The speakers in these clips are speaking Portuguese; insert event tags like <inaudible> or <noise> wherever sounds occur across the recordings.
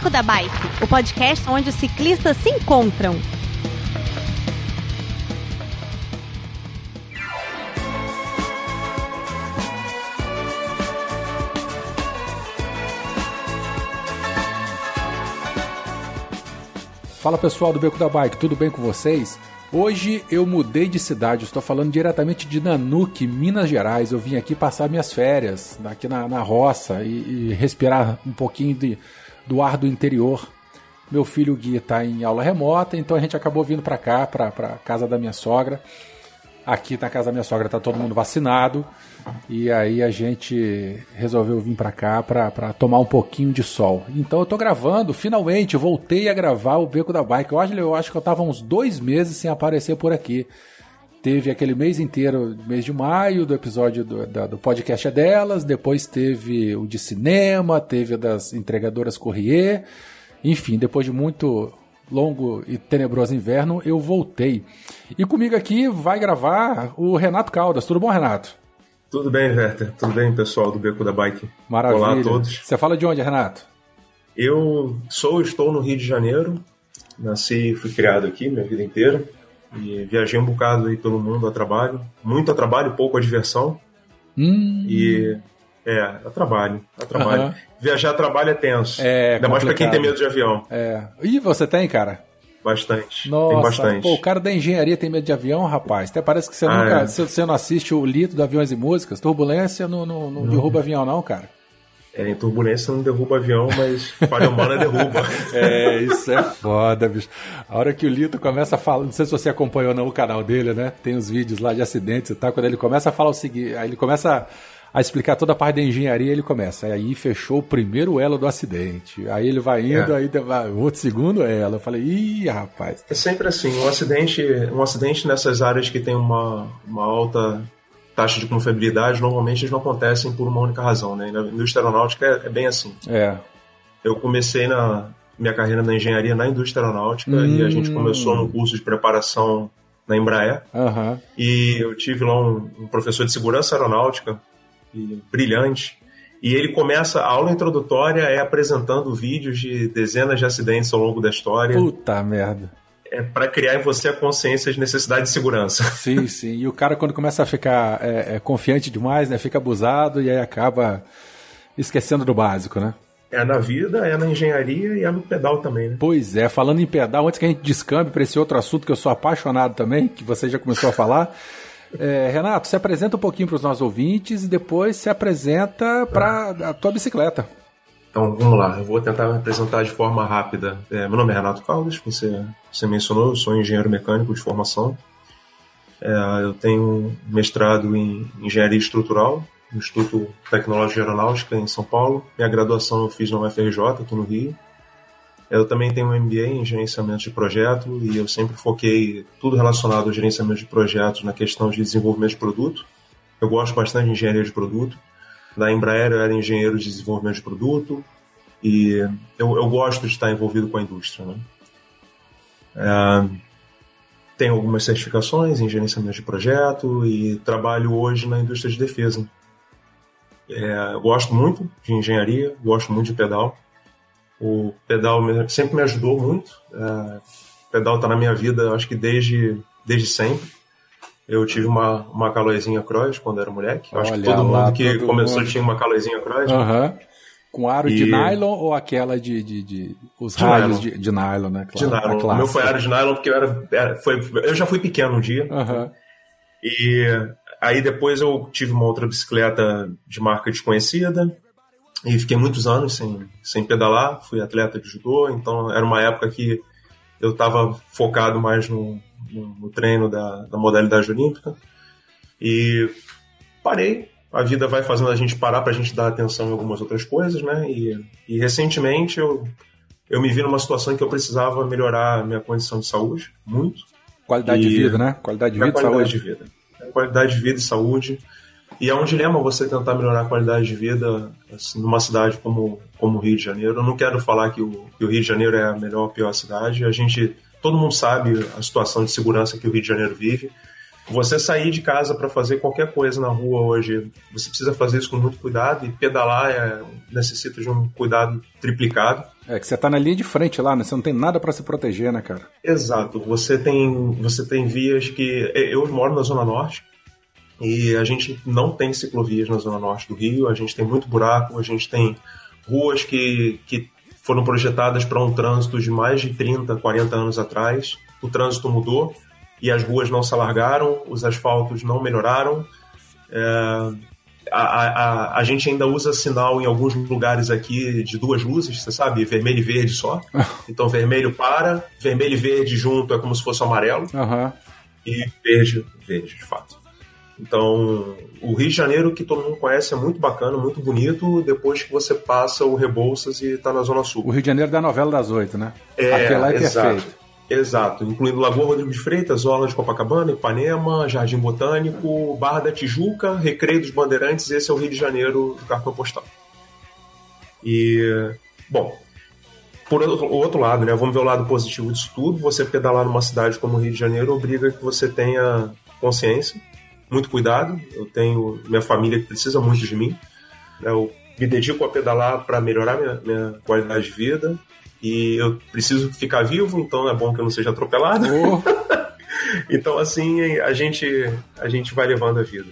Beco da Bike, o podcast onde os ciclistas se encontram. Fala pessoal do Beco da Bike, tudo bem com vocês? Hoje eu mudei de cidade, estou falando diretamente de Nanuque, Minas Gerais. Eu vim aqui passar minhas férias, aqui na, na roça, e, e, respirar um pouquinho de, do ar do interior. Meu filho Gui está em aula remota, então a gente acabou vindo para cá, para casa da minha sogra. Aqui na casa da minha sogra está todo mundo vacinado. E aí a gente resolveu vir para cá para tomar um pouquinho de sol. Então eu tô gravando, finalmente, voltei a gravar o Beco da Bike. Acho, eu acho que eu tava uns dois meses sem aparecer por aqui. Teve aquele mês inteiro, mês de maio, do episódio do, da, do podcast é delas, depois teve o de cinema, teve das entregadoras Corrier. Enfim, depois de muito longo e tenebroso inverno, eu voltei. E comigo aqui vai gravar o Renato Caldas. Tudo bom, Renato? Tudo bem, Werther. Tudo bem, pessoal do Beco da Bike. Maravilha. Olá a todos. Você fala de onde, Renato? Eu sou, estou no Rio de Janeiro. Nasci e fui criado aqui minha vida inteira. E viajei um bocado aí pelo mundo a trabalho. Muito a trabalho, pouco a diversão. Hum. E é, a trabalho. A trabalho. Uhum. Viajar a trabalho é tenso. É, Ainda mais pra quem tem medo de avião. É. E você tem, cara? Bastante. Nossa, tem bastante. Pô, o cara da engenharia tem medo de avião, rapaz. Até parece que você ah, nunca. É. Você não assiste o Lito do Aviões e Músicas. Turbulência não, não, não, não. derruba avião, não, cara. É, em turbulência não derruba avião, mas falha humana derruba. <laughs> É, isso é foda, bicho. A hora que o Lito começa a falar, não sei se você acompanhou não, o canal dele, né? Tem os vídeos lá de acidentes e tal. Quando ele começa a falar o seguinte, aí ele começa a a explicar toda a parte da engenharia, ele começa. Aí fechou o primeiro elo do acidente. Aí ele vai indo, é. aí vai outro segundo elo. Eu falei, ih, rapaz. É sempre assim, um acidente, um acidente nessas áreas que tem uma, uma alta taxa de confiabilidade, normalmente eles não acontecem por uma única razão, né? Na indústria aeronáutica é, é bem assim. É. Eu comecei na minha carreira na engenharia na indústria aeronáutica hum. e a gente começou no curso de preparação na Embraer. Uhum. E eu tive lá um, um professor de segurança aeronáutica e brilhante. E ele começa, a aula introdutória é apresentando vídeos de dezenas de acidentes ao longo da história. Puta merda. É para criar em você a consciência de necessidade de segurança. <laughs> Sim, sim. E o cara, quando começa a ficar é, é, confiante demais, né, fica abusado e aí acaba esquecendo do básico, né? É na vida, é na engenharia e é no pedal também, né? Pois é, falando em pedal, antes que a gente descambe para esse outro assunto que eu sou apaixonado também, que você já começou a falar. É, Renato, se apresenta um pouquinho para os nossos ouvintes e depois se apresenta para a tua bicicleta. Então vamos lá, eu vou tentar me apresentar de forma rápida. É, meu nome é Renato Caldas, você, você mencionou, eu sou engenheiro mecânico de formação. É, eu tenho mestrado em engenharia estrutural no Instituto Tecnológico de Aeronáutica em São Paulo. Minha graduação eu fiz na UFRJ, aqui no Rio. Eu também tenho um MBA em gerenciamento de projeto e eu sempre foquei tudo relacionado ao gerenciamento de projetos na questão de desenvolvimento de produto. Eu gosto bastante de engenharia de produto. Na Embraer eu era engenheiro de desenvolvimento de produto e eu, eu gosto de estar envolvido com a indústria. Né? É, tenho algumas certificações em gerenciamento de projeto e trabalho hoje na indústria de defesa. É, gosto muito de engenharia, gosto muito de pedal. O pedal sempre me ajudou muito. É, pedal está na minha vida, acho que desde, desde sempre. Eu tive uma, uma Calóizinha Cross quando era moleque. Acho que todo lá, mundo que todo começou mundo. tinha uma Calóizinha Cross. Uhum. Com aro e... de nylon ou aquela de. de, de os de raios nylon. De, de, nylon, né? Claro, de nylon. O meu foi aro de nylon porque eu era. era foi, eu já fui pequeno um dia. Uhum. E aí depois eu tive uma outra bicicleta de marca desconhecida. E fiquei muitos anos sem, sem pedalar, fui atleta de judô, então era uma época que eu estava focado mais no, no, no treino da, da, modalidade olímpica. E parei, a vida vai fazendo a gente parar para a gente dar atenção em algumas outras coisas, né? E, e recentemente eu, eu me vi numa situação em que eu precisava melhorar a minha condição de saúde, muito. Qualidade e, de vida, né? Qualidade de vida e saúde. De vida. Qualidade de vida e saúde. E é um dilema você tentar melhorar a qualidade de vida assim, numa cidade como, como o Rio de Janeiro. Eu não quero falar que o, que o Rio de Janeiro é a melhor ou pior cidade. A gente, todo mundo sabe a situação de segurança que o Rio de Janeiro vive. Você sair de casa para fazer qualquer coisa na rua hoje, você precisa fazer isso com muito cuidado e pedalar é, necessita de um cuidado triplicado. É que você tá na linha de frente lá, né? Você não tem nada para se proteger, né, cara? Exato. Você tem, você tem vias que. Eu moro na Zona Norte e a gente não tem ciclovias na Zona Norte do Rio, a gente tem muito buraco, a gente tem ruas que, que foram projetadas para um trânsito de mais de 30, 40 anos atrás. O trânsito mudou e as ruas não se alargaram, os asfaltos não melhoraram. É, a, a, a gente ainda usa sinal em alguns lugares aqui de duas luzes, você sabe? Vermelho e verde só. <laughs> Então vermelho para, vermelho e verde junto é como se fosse amarelo. Uhum. E verde, verde, de fato. Então, o Rio de Janeiro, que todo mundo conhece, é muito bacana, muito bonito, depois que você passa o Rebouças e está na Zona Sul. O Rio de Janeiro da novela das oito, né? É, Aquele lá é exato. perfeito. Exato, incluindo Lagoa Rodrigo de Freitas, Orla de Copacabana, Ipanema, Jardim Botânico, Barra da Tijuca, Recreio dos Bandeirantes, esse é o Rio de Janeiro do cartão postal. E, bom, por outro lado, né, vamos ver o lado positivo disso tudo, você pedalar numa cidade como o Rio de Janeiro obriga que você tenha consciência, muito cuidado, eu tenho minha família que precisa muito de mim, né, eu me dedico a pedalar para melhorar minha, minha qualidade de vida, e eu preciso ficar vivo, então é bom que eu não seja atropelado. Oh. <laughs> então, assim, a gente, a gente vai levando a vida.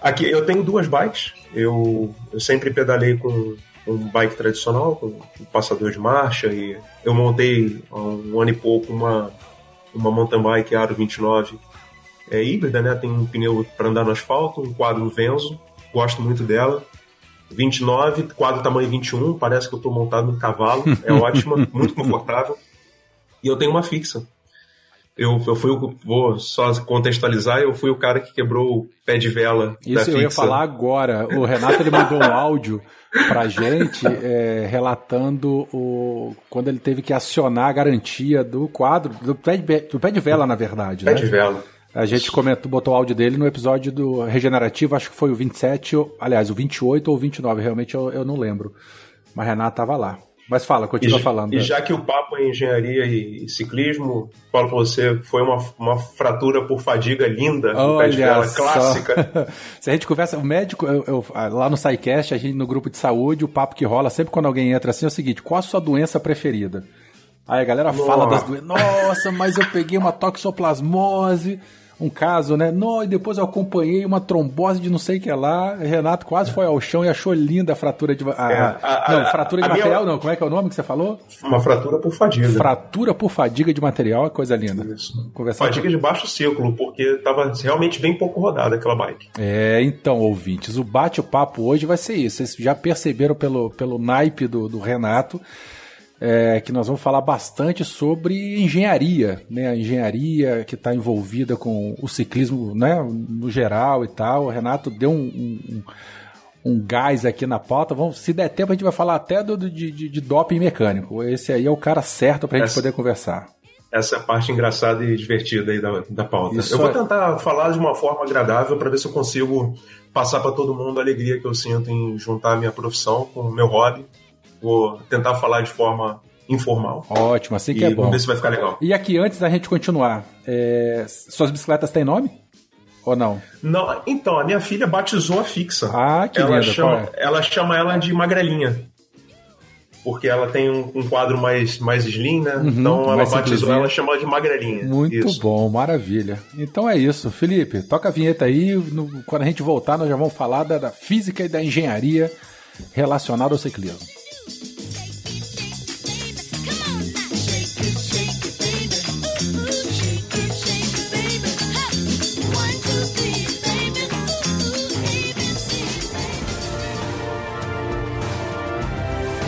Aqui eu tenho duas bikes. Eu, eu sempre pedalei com um bike tradicional, com um passador de marcha, e eu montei há um ano e pouco uma, uma mountain bike Aro 29 é híbrida, né? Tem um pneu para andar no asfalto, um quadro Venzo, gosto muito dela. 29, quadro tamanho 21, parece que eu estou montado num cavalo, é <laughs> ótima, muito confortável. E eu tenho uma fixa. Eu, eu fui o, vou só contextualizar, eu fui o cara que quebrou o pé de vela Isso da fixa. eu ia falar agora. O Renato ele mandou um áudio pra gente é, relatando o, quando ele teve que acionar a garantia do quadro, do pé de, do pé de vela, na verdade. Pé né? de vela. A gente comentou, botou o áudio dele no episódio do Regenerativo, acho que foi o 27, aliás, o 28 ou o 29, realmente eu, eu não lembro. Mas Renato tava lá. Mas fala, continua e, falando. E já que o papo é engenharia e ciclismo, falo pra você, foi uma, uma fratura por fadiga linda, Olha pé clássica. <laughs> Se a gente conversa, o médico, eu, eu, lá no SciCast, a gente no grupo de saúde, o papo que rola sempre quando alguém entra assim é o seguinte: qual a sua doença preferida? Aí a galera Nossa. fala das doenças. Nossa, mas eu peguei uma toxoplasmose um caso, né? Não, e depois eu acompanhei uma trombose de não sei o que lá. Renato quase foi ao chão e achou linda a fratura de. A, é, a, não, fratura de material minha... não. Como é que é o nome que você falou? Uma fratura por fadiga. Fratura por fadiga de material, é coisa linda. Isso. Conversar fadiga com... de baixo círculo, porque estava realmente bem pouco rodada aquela bike. É, então, ouvintes, o bate-papo hoje vai ser isso. Vocês já perceberam pelo, pelo naipe do, do Renato é, que nós vamos falar bastante sobre engenharia, né? A engenharia que está envolvida com o ciclismo, né? No geral e tal. O Renato deu um, um, um gás aqui na pauta. Vamos, se der tempo, a gente vai falar até do, de, de, de doping mecânico. Esse aí é o cara certo para a gente poder conversar. Essa é a parte engraçada e divertida aí da, da pauta. Isso eu vou é... tentar falar de uma forma agradável para ver se eu consigo passar para todo mundo a alegria que eu sinto em juntar a minha profissão com o meu hobby Vou tentar falar de forma informal. Ótimo, assim que é bom. Vamos ver se vai ficar legal. E aqui, antes da gente continuar, é... suas bicicletas têm nome? Ou não? Não, então, a minha filha batizou a fixa. Ah, que ela linda, chama, é? ela chama ela de magrelinha. Porque ela tem um, um quadro mais, mais slim, né? Uhum, então ela batizou ela chama ela de magrelinha. Muito isso. bom, maravilha. Então é isso. Felipe, toca a vinheta aí. No, quando a gente voltar, nós já vamos falar da, da física e da engenharia relacionada ao ciclismo.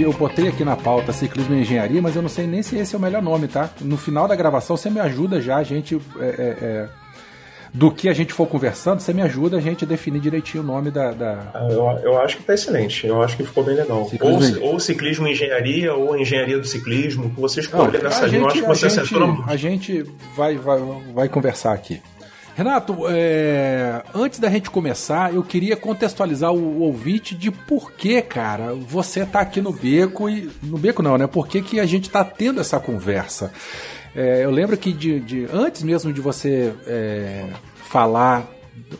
Inclusive, eu botei aqui na pauta ciclismo e engenharia, mas eu não sei nem se esse é o melhor nome, tá? No final da gravação você me ajuda já, a gente. É, é, é... do que a gente for conversando, você me ajuda a gente a definir direitinho o nome da. da... Ah, eu, eu acho que tá excelente. Eu acho que ficou bem legal. Ciclismo ou, ou ciclismo engenharia, ou engenharia do ciclismo, que você escolher nessa linha. Eu acho que você acertou A gente vai, vai, vai conversar aqui. Renato, é, antes da gente começar, eu queria contextualizar o, ouvinte de por que, cara, você tá aqui no beco e. No beco não, né? Por que, que a gente tá tendo essa conversa? É, eu lembro que de, de, antes mesmo de você é, falar,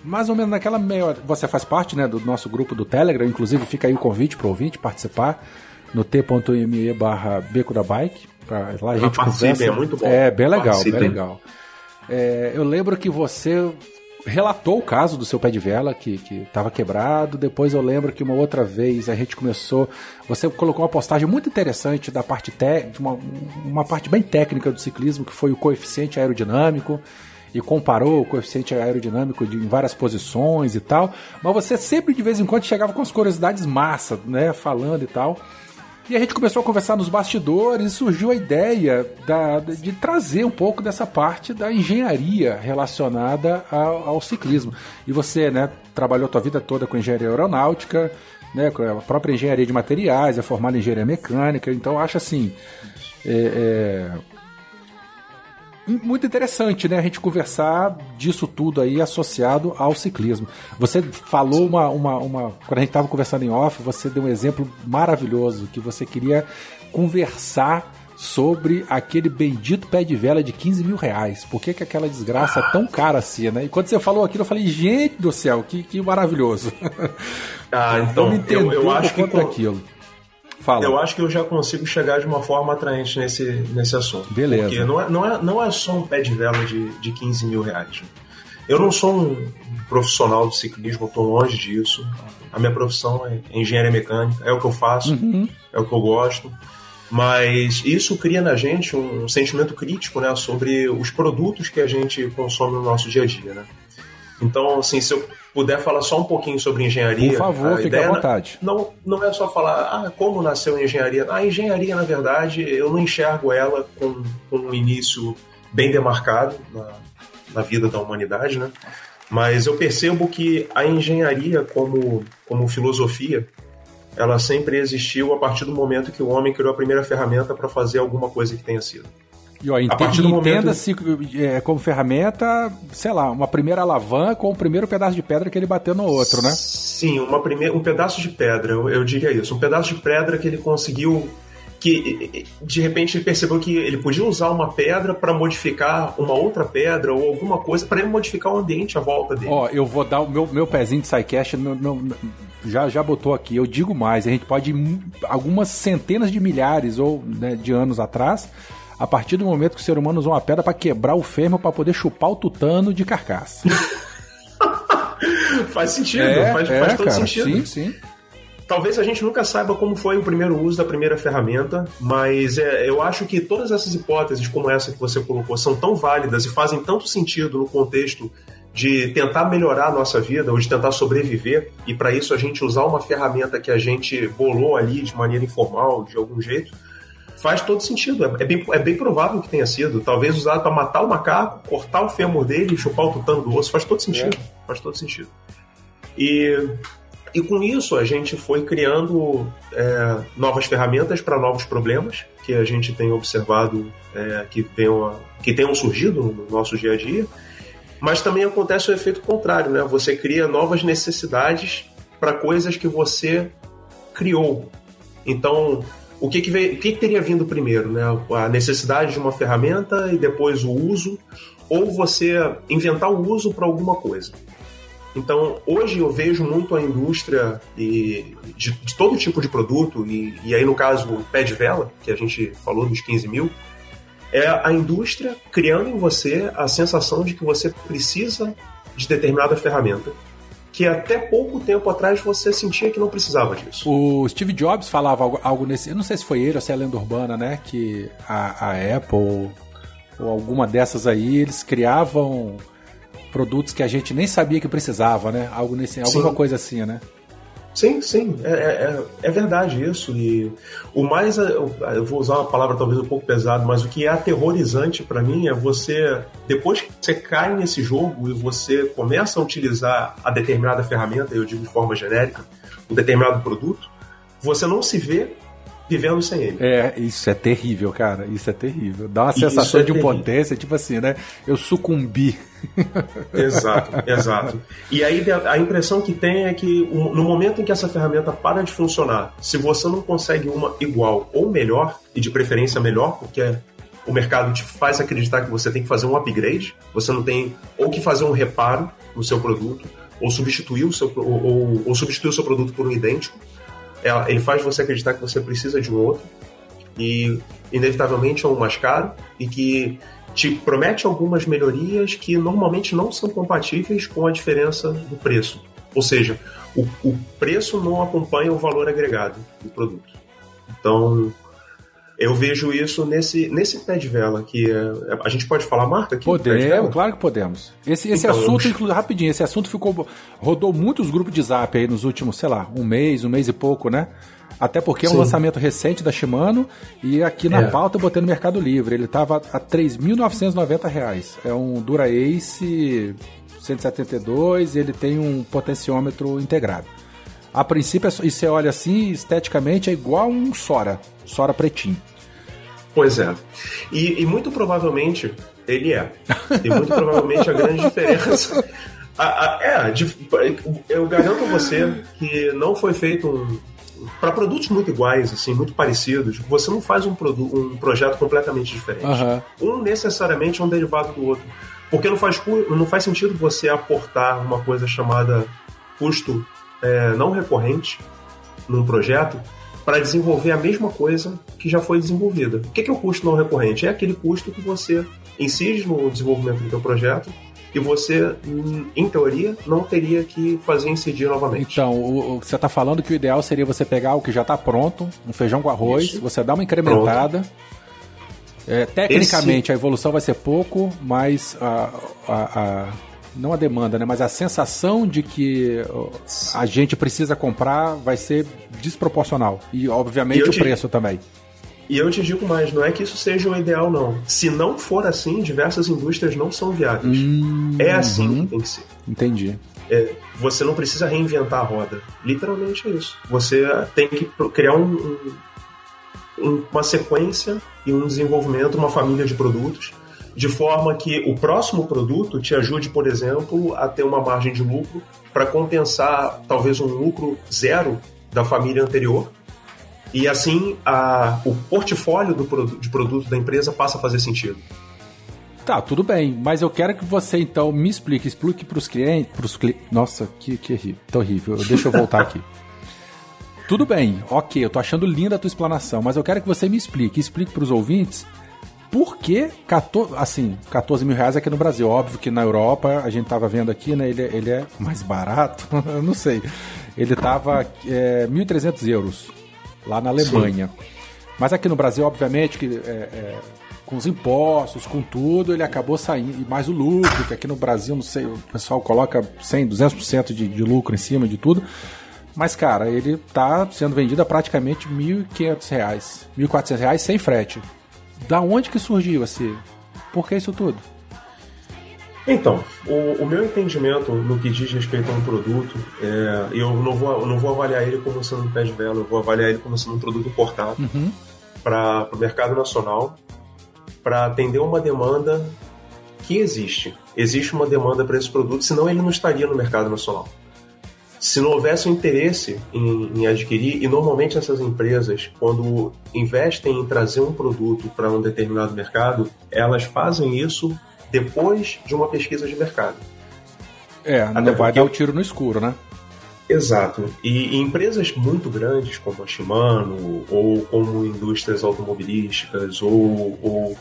mais ou menos naquela meia Você faz parte né, do nosso grupo do Telegram, inclusive fica aí o convite para o ouvinte participar no t.me barra Beco da Bike. Pra, lá a gente conversa. É muito bom. É, bem legal, bem legal. É, eu lembro que você relatou o caso do seu pé de vela que estava quebrado. Depois eu lembro que uma outra vez a gente começou. Você colocou uma postagem muito interessante da parte te, uma, uma parte bem técnica do ciclismo, que foi o coeficiente aerodinâmico. E comparou o coeficiente aerodinâmico de, em várias posições e tal. Mas você sempre de vez em quando chegava com as curiosidades massa, né? Falando e tal. E a gente começou a conversar nos bastidores e surgiu a ideia da, de trazer um pouco dessa parte da engenharia relacionada ao, ao ciclismo. E você, né, trabalhou a tua vida toda com engenharia aeronáutica, né, com a própria engenharia de materiais, é formado em engenharia mecânica, então acho assim. É, é, muito interessante, né? A gente conversar disso tudo aí associado ao ciclismo. Você falou uma. uma, uma quando a gente estava conversando em off, você deu um exemplo maravilhoso que você queria conversar sobre aquele bendito pé de vela de 15 mil reais. Por que, que aquela desgraça é tão cara assim, né? E quando você falou aquilo, eu falei, gente do céu, que, que maravilhoso. Ah, <laughs> então, eu, eu acho que com, aquilo. Fala. Eu acho que eu já consigo chegar de uma forma atraente nesse, nesse assunto. Beleza. Porque não é, não, é, não é só um pé de vela de, de 15 mil reais. Eu não sou um profissional de ciclismo, estou longe disso. A minha profissão é engenharia mecânica, é o que eu faço, uhum. é o que eu gosto. Mas isso cria na gente um sentimento crítico né, sobre os produtos que a gente consome no nosso dia a dia. Né? Então, assim, se eu puder falar só um pouquinho sobre engenharia. Por favor, fique à vontade. Não, não é só falar, ah, como nasceu a engenharia. A engenharia, na verdade, eu não enxergo ela com, com um início bem demarcado na, na vida da humanidade, né? Mas eu percebo que a engenharia, como, como filosofia, ela sempre existiu a partir do momento que o homem criou a primeira ferramenta para fazer alguma coisa que tenha sido. E ó, entenda-se momento... é, como ferramenta, sei lá, uma primeira alavanca com o primeiro pedaço de pedra que ele bateu no outro, né? Sim, uma primeira, um pedaço de pedra, eu, eu diria isso. Um pedaço de pedra que ele conseguiu que de repente ele percebeu que ele podia usar uma pedra para modificar uma outra pedra ou alguma coisa para ele modificar o ambiente à volta dele. Ó, eu vou dar o meu, meu pezinho de sidecast, já, já botou aqui. Eu digo mais, a gente pode ir algumas centenas de milhares ou né, de anos atrás a partir do momento que o ser humano usou uma pedra para quebrar o fêmur para poder chupar o tutano de carcaça. <laughs> faz sentido, é, faz, é, faz todo cara, sentido. Sim, sim. Talvez a gente nunca saiba como foi o primeiro uso da primeira ferramenta, mas é, eu acho que todas essas hipóteses, como essa que você colocou, são tão válidas e fazem tanto sentido no contexto de tentar melhorar a nossa vida ou de tentar sobreviver, e para isso a gente usar uma ferramenta que a gente bolou ali de maneira informal, de algum jeito, faz todo sentido. É, é, bem, é bem provável que tenha sido. Talvez usado para matar o macaco, cortar o fêmur dele e chupar o tutano do osso. Faz todo sentido. É. Faz todo sentido. E, e com isso a gente foi criando é, novas ferramentas para novos problemas que a gente tem observado é, que, tenham, que tenham surgido no nosso dia a dia. Mas também acontece o efeito contrário, né? Você cria novas necessidades para coisas que você criou. Então, o que, que, veio, o que, que teria vindo primeiro, né? A necessidade de uma ferramenta e depois o uso, ou você inventar o uso para alguma coisa. Então, hoje eu vejo muito a indústria de, de, de todo tipo de produto, e, e, aí no caso o pé de vela, que a gente falou dos 15 mil, é a indústria criando em você a sensação de que você precisa de determinada ferramenta que até pouco tempo atrás você sentia que não precisava disso. O Steve Jobs falava algo, algo nesse. Eu não sei se foi ele ou se é a lenda urbana, né? Que a, a Apple ou alguma dessas aí, eles criavam produtos que a gente nem sabia que precisava, né? Algo nesse, alguma Sim. coisa assim, né? Sim, sim, é, é, é, verdade isso. E o mais, eu vou usar uma palavra talvez um pouco pesada, mas o que é aterrorizante para mim é você, depois que você cai nesse jogo e você começa a utilizar a determinada ferramenta, eu digo de forma genérica, um determinado produto, você não se vê vivendo sem ele. É, isso é terrível, cara. Isso é terrível. Dá uma sensação é de impotência, tipo assim, né? Eu sucumbi. Exato, <laughs> exato. E aí a impressão que tem é que no momento em que essa ferramenta para de funcionar, se você não consegue uma igual ou melhor, e de preferência melhor, porque o mercado te faz acreditar que você tem que fazer um upgrade, você não tem ou que fazer um reparo no seu produto, ou substituir o seu, ou, ou, ou substituir o seu produto por um idêntico, ele faz você acreditar que você precisa de um outro e inevitavelmente é um mais caro e que te promete algumas melhorias que normalmente não são compatíveis com a diferença do preço. Ou seja, o, o preço não acompanha o valor agregado do produto. Então, eu vejo isso nesse, nesse pé de vela, que é, a gente pode falar marca aqui? Podemos, claro que podemos. Esse, esse então, assunto, inclusive, rapidinho, esse assunto ficou. rodou muitos grupos de zap aí nos últimos, sei lá, um mês, um mês e pouco, né? Até porque é um Sim. lançamento recente da Shimano e aqui na é. pauta eu botei no Mercado Livre. Ele estava a R$ 3.990. É um Dura Ace 172 e ele tem um potenciômetro integrado. A princípio, é e você olha assim, esteticamente é igual um Sora, Sora pretinho. Pois é. E, e muito provavelmente ele é. E muito provavelmente a grande <laughs> diferença. A, a, é, eu garanto a você que não foi feito um, para produtos muito iguais, assim, muito parecidos, você não faz um, um projeto completamente diferente. Uhum. Um necessariamente é um derivado do outro. Porque não faz, não faz sentido você aportar uma coisa chamada custo é, não recorrente num projeto para desenvolver a mesma coisa que já foi desenvolvida. O que é o custo não recorrente? É aquele custo que você incide no desenvolvimento do seu projeto e você, em teoria, não teria que fazer incidir novamente. Então, o, o que você está falando que o ideal seria você pegar o que já está pronto, um feijão com arroz, Isso. você dá uma incrementada. É, tecnicamente, Esse... a evolução vai ser pouco, mas a, a, a, não a demanda, né, mas a sensação de que a gente precisa comprar vai ser desproporcional. E, obviamente, e o te... preço também. E eu te digo mais, não é que isso seja o ideal, não. Se não for assim, diversas indústrias não são viáveis. Hum, é assim uhum. que tem que ser. Entendi. É, você não precisa reinventar a roda. Literalmente é isso. Você tem que criar um, um, uma sequência e um desenvolvimento, uma família de produtos, de forma que o próximo produto te ajude, por exemplo, a ter uma margem de lucro para compensar talvez um lucro zero da família anterior e assim a, o portfólio do, de produto da empresa passa a fazer sentido. Tá, tudo bem, mas eu quero que você então me explique, explique para os clientes, pros cli... Nossa, que, que horrível, tá horrível. Deixa eu voltar aqui. <laughs> tudo bem, ok, eu tô achando linda a tua explanação, mas eu quero que você me explique, explique para os ouvintes por que 14, assim, 14 mil reais aqui no Brasil. Óbvio que na Europa, a gente tava vendo aqui, né? Ele, ele é mais barato, <laughs> eu não sei. Ele tava é, 1.300 euros lá na Alemanha. Sim. Mas aqui no Brasil, obviamente, que é, é, com os impostos, com tudo, ele acabou saindo. E mais o lucro, que aqui no Brasil, não sei, o pessoal coloca 100, 200% de, de lucro em cima de tudo. Mas, cara, ele tá sendo vendido a praticamente R$ 1.500, R$ 1.400 sem frete. Da onde que surgiu esse? Por que isso tudo? Então, o, o, meu entendimento no que diz respeito a um produto, é, eu não vou, eu não vou avaliar ele como sendo um pé de vela, eu vou avaliar ele como sendo um produto importado uhum. para o mercado nacional, para atender uma demanda que existe. Existe uma demanda para esse produto, senão ele não estaria no mercado nacional. Se não houvesse um interesse em, em adquirir, e normalmente essas empresas, quando investem em trazer um produto para um determinado mercado, elas fazem isso depois de uma pesquisa de mercado. É, Até não vai dar o tiro no escuro, né? Exato. E, e, empresas muito grandes como a Shimano, ou como indústrias automobilísticas, ou, ou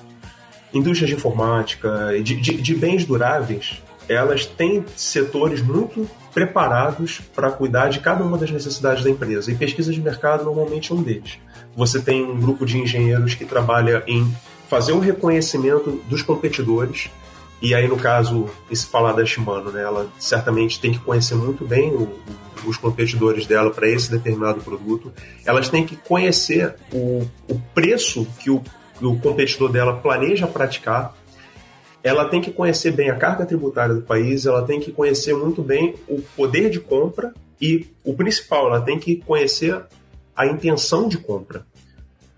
indústrias de informática, de, de, de, bens duráveis, elas têm setores muito preparados para cuidar de cada uma das necessidades da empresa. E pesquisa de mercado normalmente é um deles. Você tem um grupo de engenheiros que trabalha em fazer um reconhecimento dos competidores E aí, no caso, se falar da Shimano, né, ela certamente tem que conhecer muito bem o, os competidores dela para esse determinado produto. Elas têm que conhecer o, o preço que o, o competidor dela planeja praticar. Ela tem que conhecer bem a carga tributária do país, ela tem que conhecer muito bem o poder de compra e, o principal, ela tem que conhecer a intenção de compra.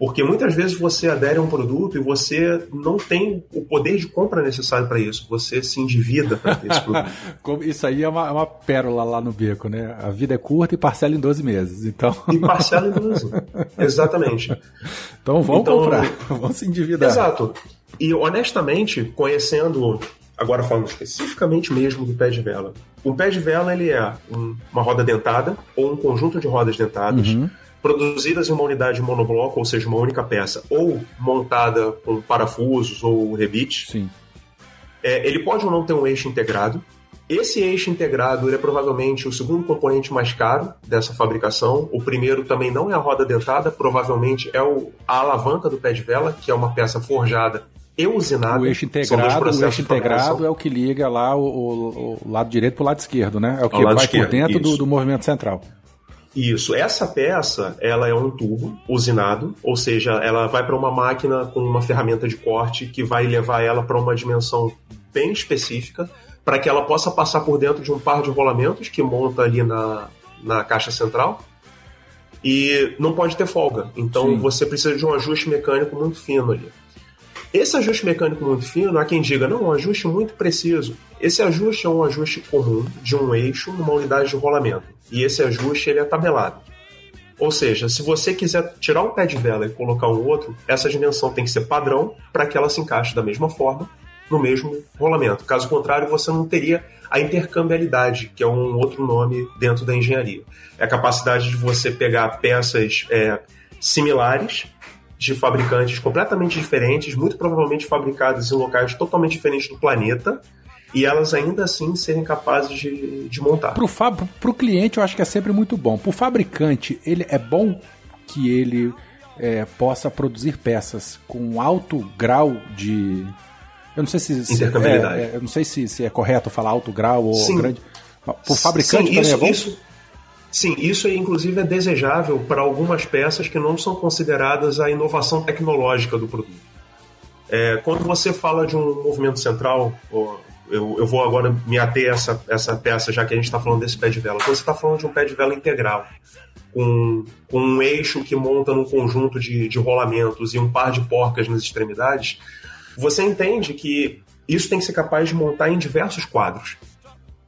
Porque muitas vezes você adere a um produto e você não tem o poder de compra necessário para isso. Você se endivida para ter esse produto. <laughs> isso aí é uma, é uma, pérola lá no beco, né? A vida é curta e parcela em 12 meses. Então... E parcela em 12. <laughs> Exatamente. Então vamos então, comprar, <laughs> vamos se endividar. Exato. E honestamente, conhecendo, agora falando especificamente mesmo do pé de vela, um pé de vela ele é um, uma roda dentada ou um conjunto de rodas dentadas. Uhum produzidas em uma unidade monobloco, ou seja, uma única peça, ou montada com parafusos ou rebite. Sim. É, ele pode ou não ter um eixo integrado. Esse eixo integrado é provavelmente o segundo componente mais caro dessa fabricação. O primeiro também não é a roda dentada, provavelmente é o, a alavanca do pé de vela, que é uma peça forjada e. O eixo integrado, o eixo integrado é o que liga lá o, o, o lado direito para o lado esquerdo, né? É o que vai esquerdo, por dentro do, do movimento central. Isso. Essa peça, ela é um tubo usinado, ou seja, ela vai para uma máquina com uma ferramenta de corte que vai levar ela para uma dimensão bem específica, para que ela possa passar por dentro de um par de rolamentos que monta ali na, na caixa central. E não pode ter folga. Então Sim. você precisa de um ajuste mecânico muito fino ali. Esse ajuste mecânico muito fino, há quem diga, não, um ajuste muito preciso. Esse ajuste é um ajuste comum de um eixo numa unidade de rolamento. E esse ajuste ele é tabelado. Ou seja, se você quiser tirar um pé de vela e colocar um outro, essa dimensão tem que ser padrão para que ela se encaixe da mesma forma no mesmo rolamento. Caso contrário, você não teria a intercambiabilidade, que é um outro nome dentro da engenharia. É a capacidade de você pegar peças é, similares de fabricantes completamente diferentes, muito provavelmente fabricadas em locais totalmente diferentes do planeta, e elas ainda assim serem capazes de, de montar. Para o fab... cliente, eu acho que é sempre muito bom. Para o fabricante, ele é bom que ele é, possa produzir peças com alto grau de. Eu não sei se, se é, é, eu não sei se, se, é correto falar alto grau ou Sim. grande. Para o fabricante Sim, também isso, é bom. Isso Sim, isso inclusive é desejável para algumas peças que não são consideradas a inovação tecnológica do produto. É, quando você fala de um movimento central, eu, eu vou agora me ater a essa, essa peça, já que a gente está falando desse pé de vela. Quando você está falando de um pé de vela integral, com, com um eixo que monta num conjunto de, de rolamentos e um par de porcas nas extremidades, você entende que isso tem que ser capaz de montar em diversos quadros.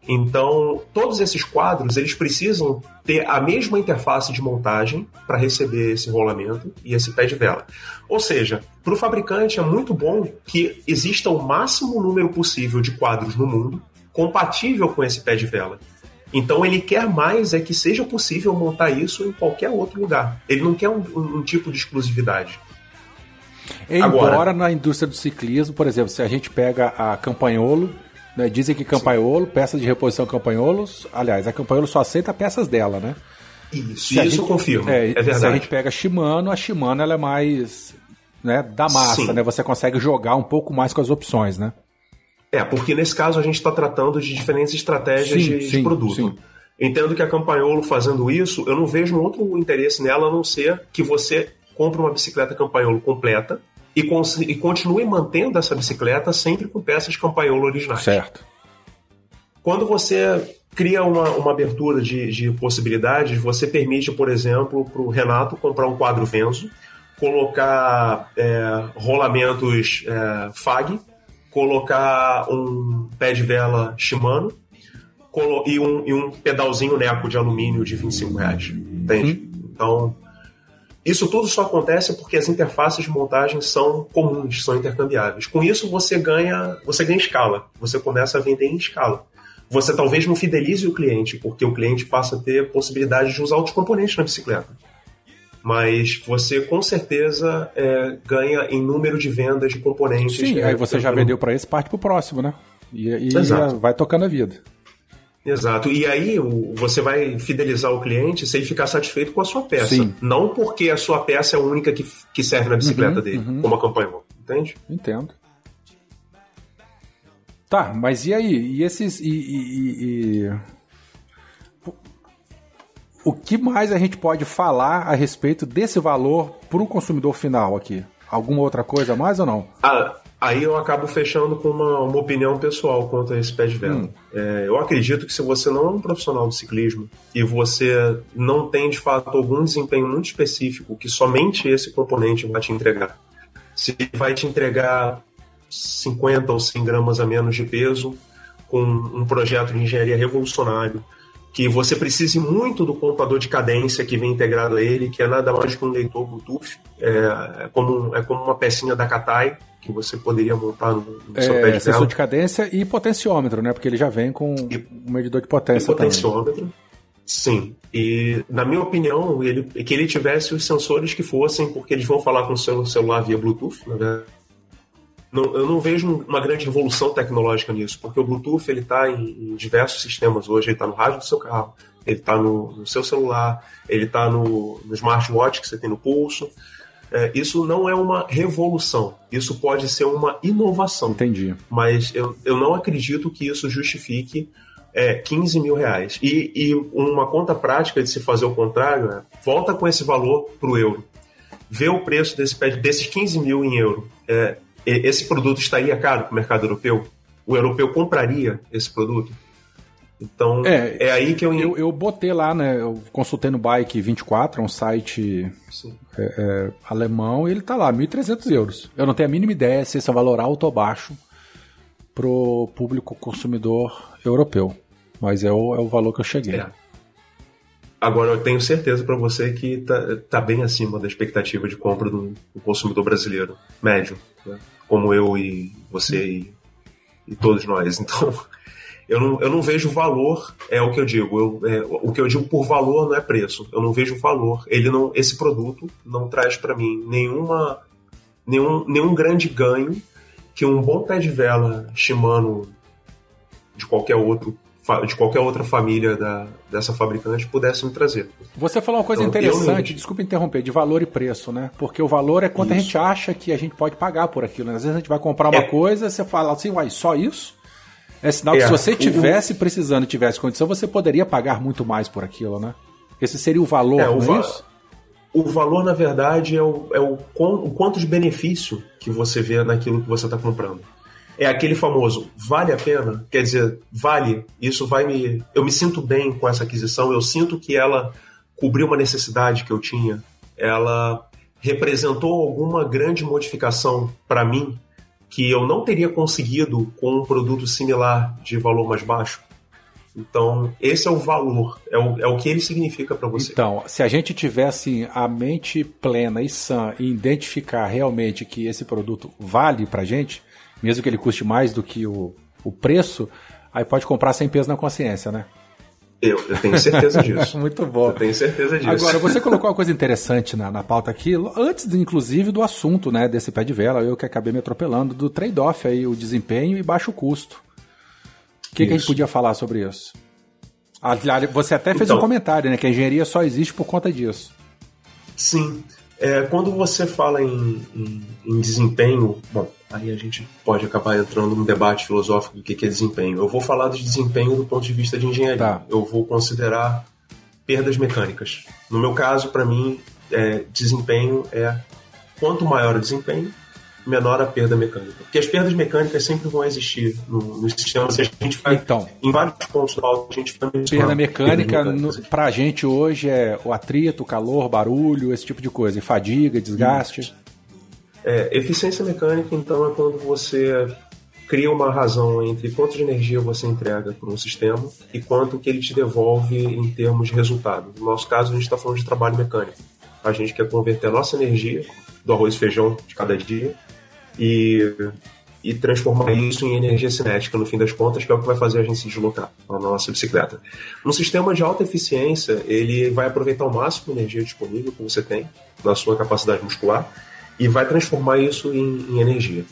Então, todos esses quadros, eles precisam ter a mesma interface de montagem para receber esse rolamento e esse pé de vela. Ou seja, para o fabricante é muito bom que exista o máximo número possível de quadros no mundo compatível com esse pé de vela. Então ele quer mais é que seja possível montar isso em qualquer outro lugar. Ele não quer um, um, um tipo de exclusividade. Embora Agora, na indústria do ciclismo, por exemplo, se a gente pega a Campanholo, né? Dizem que Campanholo, peças de reposição Campanholos, aliás, a Campanholo só aceita peças dela, né? Isso, isso gente, eu confirmo. É, é, verdade. Se a gente pega a Shimano, a Shimano ela é mais né, da massa, Sim. né? Você consegue jogar um pouco mais com as opções, né? É, porque nesse caso a gente está tratando de diferentes estratégias sim, de, sim, produto. Sim. Entendo que a Campanholo fazendo isso, eu não vejo outro interesse nela a não ser que você compre uma bicicleta Campanholo completa, e, e continue mantendo essa bicicleta sempre com peças campanholo originais. Certo. Quando você cria uma, uma abertura de, de possibilidades, você permite, por exemplo, para o Renato comprar um quadro Venzo, colocar é, rolamentos é, FAG, colocar um pé de vela Shimano e um, e um pedalzinho Neco de alumínio de 25 reais. Entende? Hum. Então, isso tudo só acontece porque as interfaces de montagem são comuns, são intercambiáveis. Com isso você ganha, você ganha escala. Você começa a vender em escala. Você talvez não fidelize o cliente, porque o cliente passa a ter possibilidade de usar outros componentes na bicicleta. Mas você com certeza é, ganha em número de vendas de componentes. Sim, é, aí você já vendeu para esse, parte para o próximo, né? E, e vai tocando a vida. Exato. E aí você vai fidelizar o cliente se ele ficar satisfeito com a sua peça. Sim. Não porque a sua peça é a única que, que serve na bicicleta uhum, dele, uhum. como a campanha. Entende? Entendo. Tá, mas e aí? E esses. E, e, e, O que mais a gente pode falar a respeito desse valor para o consumidor final aqui? Alguma outra coisa a mais ou não? Ah, aí eu acabo fechando com uma, uma opinião pessoal quanto a esse pé de vela. Hum. É, eu acredito que se você não é um profissional de ciclismo e você não tem de fato algum desempenho muito específico que somente esse componente vai te entregar, se vai te entregar 50 ou 100 gramas a menos de peso, com um projeto de engenharia revolucionário, que você precise muito do computador de cadência que vem integrado a ele, que é nada mais que um leitor Bluetooth, é, é como, é como uma pecinha da Katai, que você poderia montar no, no seu é, pé de sensor de cadência e potenciômetro, né? Porque ele já vem com e, um medidor de potência e potenciômetro, também. Sim. E, na minha opinião, ele, que ele tivesse os sensores que fossem, porque eles vão falar com o seu celular via Bluetooth, na verdade não, eu não vejo uma grande revolução tecnológica nisso, porque o Bluetooth ele está em, em, diversos sistemas hoje. Ele está no rádio do seu carro, ele está no, no, seu celular, ele está no, no smartwatch que você tem no pulso. É, isso não é uma revolução, isso pode ser uma inovação. Entendi. Mas eu, eu não acredito que isso justifique é, 15 mil reais. E, e uma conta prática de se fazer o contrário é volta com esse valor para o euro. Vê o preço desse, desses 15 mil em euro. É, esse produto estaria caro para o mercado europeu? O europeu compraria esse produto? Então, é, é aí que eu... eu... Eu botei lá, né? Eu consultei no Bike 24, é um site é, é, alemão, e ele tá lá, 1.300 euros. Eu não tenho a mínima ideia se esse é valor alto ou baixo pro público consumidor europeu. Mas é o, é o valor que eu cheguei. É. Agora, eu tenho certeza para você que tá, tá bem acima da expectativa de compra do, do consumidor brasileiro médio. Né? como eu e você e, e todos nós. Então, eu não, eu não vejo valor, é o que eu digo. Eu, é, o que eu digo por valor não é preço. Eu não vejo valor. Ele não, esse produto não traz para mim nenhuma, nenhum, nenhum grande ganho que um bom pé de vela Shimano de qualquer outro de qualquer outra família da, dessa fabricante pudesse me trazer. Você falou uma coisa então, interessante, desculpa interromper, de valor e preço, né? Porque o valor é quanto isso. a gente acha que a gente pode pagar por aquilo. Né? Às vezes a gente vai comprar uma é. coisa, você fala assim, uai, só isso? É sinal é. que se você tivesse precisando, tivesse condição, você poderia pagar muito mais por aquilo, né? Esse seria o valor, é, o é isso? O valor, na verdade, é o, é o, o quanto de benefício que você vê naquilo que você está comprando é aquele famoso vale a pena? Quer dizer, vale, isso vai me. Eu me sinto bem com essa aquisição, eu sinto que ela cobriu uma necessidade que eu tinha, ela representou alguma grande modificação para mim que eu não teria conseguido com um produto similar de valor mais baixo. Então, esse é o valor, é o, é o que ele significa para você. Então, se a gente tivesse a mente plena e sã em identificar realmente que esse produto vale para gente, mesmo que ele custe mais do que o, o preço, aí pode comprar sem peso na consciência, né? Eu, eu tenho certeza disso. <laughs> Muito bom. Eu tenho certeza disso. Agora, você colocou uma coisa interessante na, na pauta aqui, antes, inclusive, do assunto, né, desse pé de vela, eu que acabei me atropelando, do trade-off aí, o desempenho e baixo custo. O que, que, a gente podia falar sobre isso? Você até fez então, um comentário, né, que a engenharia só existe por conta disso. Sim. É, quando você fala em, em, em desempenho, bom, aí a gente pode acabar entrando num debate filosófico do que é desempenho. Eu vou falar de desempenho do ponto de vista de engenharia. Tá. Eu vou considerar perdas mecânicas. No meu caso, para mim, é, desempenho é quanto maior o desempenho, menor a perda mecânica. Porque as perdas mecânicas sempre vão existir no, nos sistemas. A gente vai, então, em vários pontos do a gente vai Perda mecânica, para a gente hoje é o atrito, o calor, barulho, esse tipo de coisa. E fadiga, desgaste. É, eficiência mecânica, então, é quando você cria uma razão entre quanto de energia você entrega para um sistema e quanto que ele te devolve em termos de resultado. No nosso caso, a gente está falando de trabalho mecânico. A gente quer converter a nossa energia do arroz e feijão de cada dia e, e transformar isso em energia cinética, no fim das contas, que é o que vai fazer a gente se deslocar na nossa bicicleta. No sistema de alta eficiência, ele vai aproveitar ao máximo a energia disponível que você tem na sua capacidade muscular e vai transformar isso em, em energia.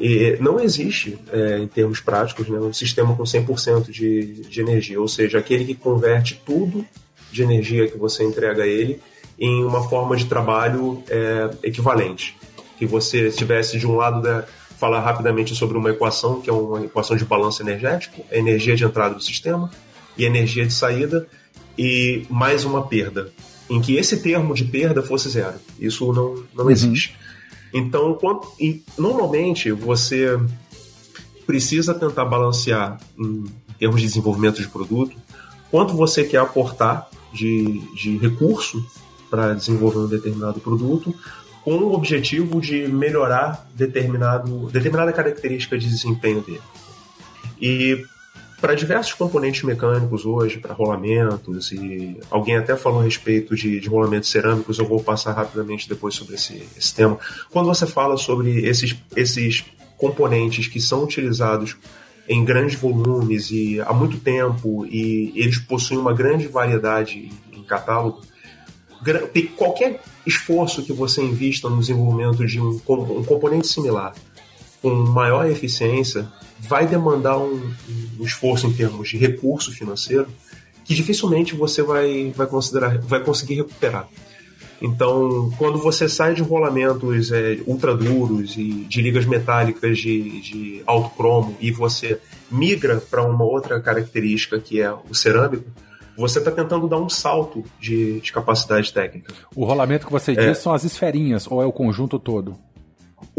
E não existe, é, em termos práticos, né, um sistema com 100% de, de energia, ou seja, aquele que converte tudo de energia que você entrega a ele em uma forma de trabalho é, equivalente. Que você estivesse de um lado da, falar rapidamente sobre uma equação, que é uma equação de balanço energético, energia de entrada do sistema e energia de saída, e mais uma perda, em que esse termo de perda fosse zero. Isso não, não uhum. existe. Então, quando, normalmente, você precisa tentar balancear em termos de desenvolvimento de produto quanto você quer aportar de, de recurso para desenvolver um determinado produto com o objetivo de melhorar determinado, determinada característica de desempenho dele. E para diversos componentes mecânicos hoje, para rolamentos, e alguém até falou a respeito de, de rolamentos cerâmicos, eu vou passar rapidamente depois sobre esse, esse tema. Quando você fala sobre esses, esses componentes que são utilizados em grandes volumes e há muito tempo, e eles possuem uma grande variedade em catálogo, qualquer esforço que você invista no desenvolvimento de um, um componente similar com maior eficiência vai demandar um, um, esforço em termos de recurso financeiro que dificilmente você vai, vai, considerar, vai conseguir recuperar. Então, quando você sai de rolamentos é, ultra duros e de ligas metálicas de, de alto cromo e você migra para uma outra característica que é o cerâmico, você está tentando dar um salto de, de, capacidade técnica. O rolamento que você é. diz são as esferinhas ou é o conjunto todo?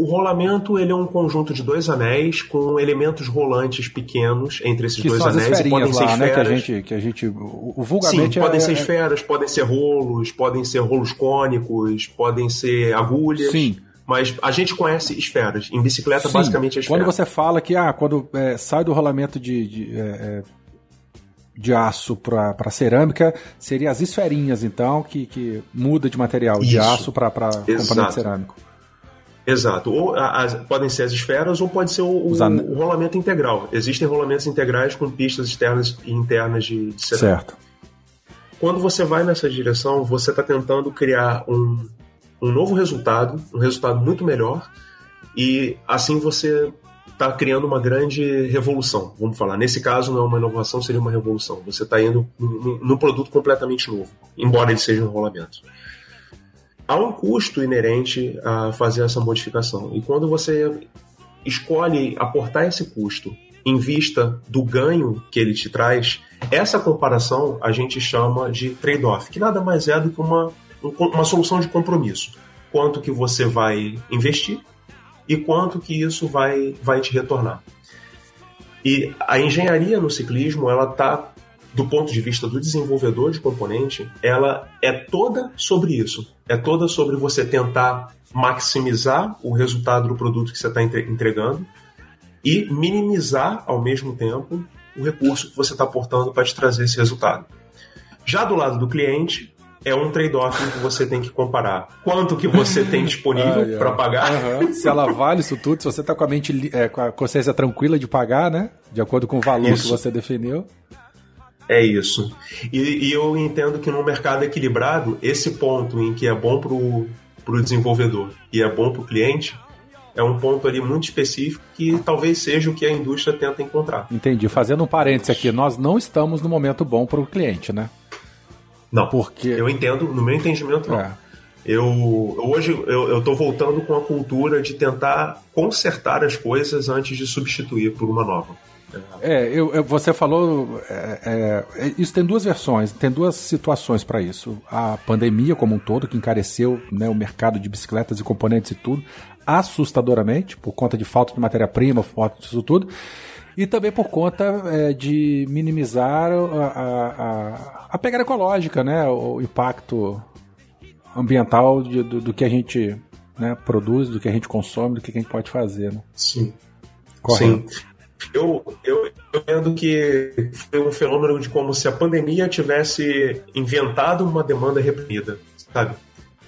O rolamento ele é um conjunto de dois anéis com elementos rolantes pequenos entre esses que dois anéis. E podem ser lá, esferas. Né, que a gente, que a gente, o vulgarmente Sim, podem é, ser esferas, podem ser rolos, podem ser rolos cônicos, podem ser agulhas. Sim. Mas a gente conhece esferas. Em bicicleta, Sim. basicamente é esfera. Quando você fala que ah, quando é, sai do rolamento de, de é, é de aço para cerâmica seria as esferinhas, então, que, que muda de material, Isso. de aço para componente cerâmico. Exato. Ou as, podem ser as esferas ou pode ser o, o, o, rolamento integral. Existem rolamentos integrais com pistas externas e internas de, de cerâmica. Certo. Quando você vai nessa direção, você está tentando criar um, um novo resultado, um resultado muito melhor, e assim você está criando uma grande revolução, vamos falar. Nesse caso, não é uma inovação, seria uma revolução. Você está indo num produto completamente novo, embora ele seja um rolamento. Há um custo inerente a fazer essa modificação. E quando você escolhe aportar esse custo em vista do ganho que ele te traz, essa comparação a gente chama de trade-off, que nada mais é do que uma, uma solução de compromisso. Quanto que você vai investir e quanto que isso vai, vai te retornar. E a engenharia no ciclismo, ela está, do ponto de vista do desenvolvedor de componente, ela é toda sobre isso. É toda sobre você tentar maximizar o resultado do produto que você está entregando e minimizar, ao mesmo tempo, o recurso que você está aportando para te trazer esse resultado. Já do lado do cliente, é um trade-off que você tem que comparar. Quanto que você tem disponível <laughs> ah, para pagar? Uhum. Se ela vale isso tudo, se você está com a mente, é, com a consciência tranquila de pagar, né? De acordo com o valor isso. que você definiu. É isso. E, e, eu entendo que no mercado equilibrado, esse ponto em que é bom para o desenvolvedor e é bom para o cliente, é um ponto ali muito específico que talvez seja o que a indústria tenta encontrar. Entendi. Fazendo um parênteses aqui, nós não estamos no momento bom para o cliente, né? Não, porque eu entendo, no meu entendimento não. É. Eu, hoje eu estou voltando com a cultura de tentar consertar as coisas antes de substituir por uma nova. É, eu, eu, você falou. É, é, isso tem duas versões, tem duas situações para isso. A pandemia como um todo, que encareceu né, o mercado de bicicletas e componentes e tudo, assustadoramente, por conta de falta de matéria-prima, falta disso tudo e também por conta é, de minimizar a, a, a, pegada ecológica, né? O impacto ambiental de, do, do, que a gente né, produz, do que a gente consome, do que a gente pode fazer. Né? Sim. Correto. Sim. Eu, eu, entendo que foi um fenômeno de como se a pandemia tivesse inventado uma demanda reprimida, sabe?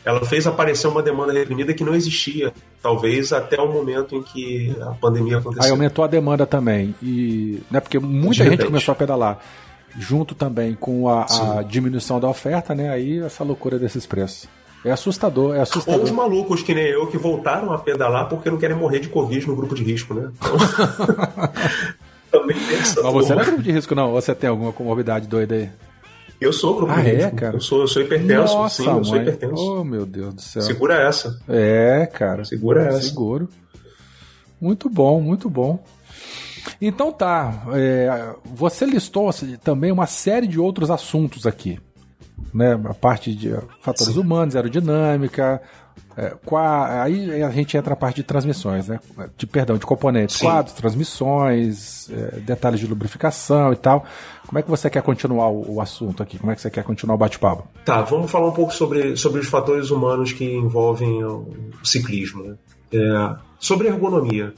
ela fez aparecer uma demanda reprimida que não existia, talvez até o momento em que a pandemia aconteceu. Aí aumentou a demanda também, e né, porque muita gente começou a pedalar, junto também com a, a, diminuição da oferta, né? Aí essa loucura desses preços. É assustador, é assustador. Ou os malucos que nem eu que voltaram a pedalar porque não querem morrer de Covid no grupo de risco, né? Então, <laughs> também tem essa Mas você não é grupo de risco, não? Ou você tem alguma comorbidade doida aí? Eu sou grupo ah, é, cara? Eu sou, eu sou hipertenso. Nossa, sim, eu sou hipertenso. Oh, meu Deus do céu. Segura essa. É, cara. Segura essa. Seguro. Muito bom, muito bom. Então tá, é, você listou assim, também uma série de outros assuntos aqui. Né? A parte de fatores Sim. humanos, aerodinâmica, é, qua, aí a gente entra na parte de transmissões, né? De perdão, de componentes, Sim. quadros, transmissões, é, detalhes de lubrificação e tal. Como é que você quer continuar o, o assunto aqui? Como é que você quer continuar o bate-papo? Tá, vamos falar um pouco sobre, sobre os fatores humanos que envolvem o ciclismo. Né? É, sobre ergonomia.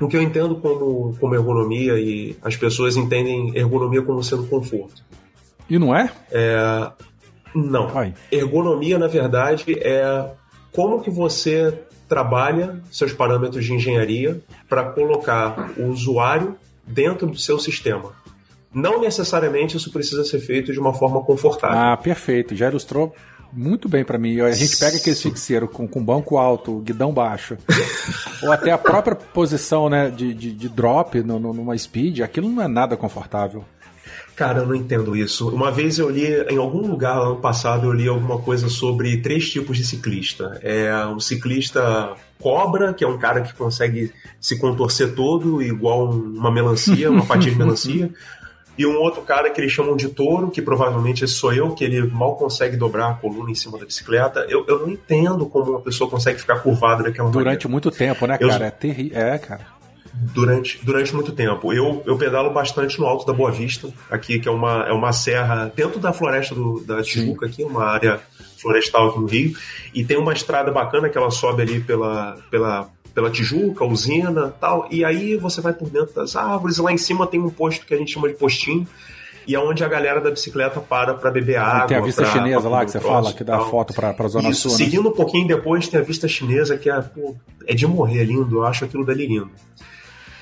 O que eu entendo como, como ergonomia e as pessoas entendem ergonomia como sendo conforto. E não é? É, não. Ai. Ergonomia, na verdade, é como que você trabalha seus parâmetros de engenharia para colocar o usuário dentro do seu sistema. Não necessariamente isso precisa ser feito de uma forma confortável. Ah, perfeito. Já ilustrou muito bem para mim. A gente pega aquele fixeiro com, com banco alto, guidão baixo, ou até a própria posição né, de, de, de drop no, no, numa speed, aquilo não é nada confortável. Cara, eu não entendo isso. Uma vez eu li, em algum lugar ano passado, eu li alguma coisa sobre três tipos de ciclista. É um ciclista cobra, que é um cara que consegue se contorcer todo igual uma melancia, uma fatia de <laughs> melancia. E um outro cara que eles chamam de touro, que provavelmente esse sou eu, que ele mal consegue dobrar a coluna em cima da bicicleta. Eu, eu não entendo como uma pessoa consegue ficar curvada daquela Durante maneira. muito tempo, né, cara? Eu... É terrível. É, cara durante, durante muito tempo. Eu, eu pedalo bastante no Alto da Boa Vista, aqui, que é uma, é uma serra dentro da floresta do, da Tijuca, aqui, uma área florestal aqui no Rio, e tem uma estrada bacana que ela sobe ali pela, pela, pela Tijuca, usina tal, e aí você vai por dentro das árvores, lá em cima tem um posto que a gente chama de postinho, e é onde a galera da bicicleta para para beber água. Tem a vista pra, chinesa pra lá que você fala, que dá foto para a Zona Isso, Sul. Né? Seguindo um pouquinho depois tem a vista chinesa, que é, pô, é de morrer lindo, eu acho aquilo dali lindo.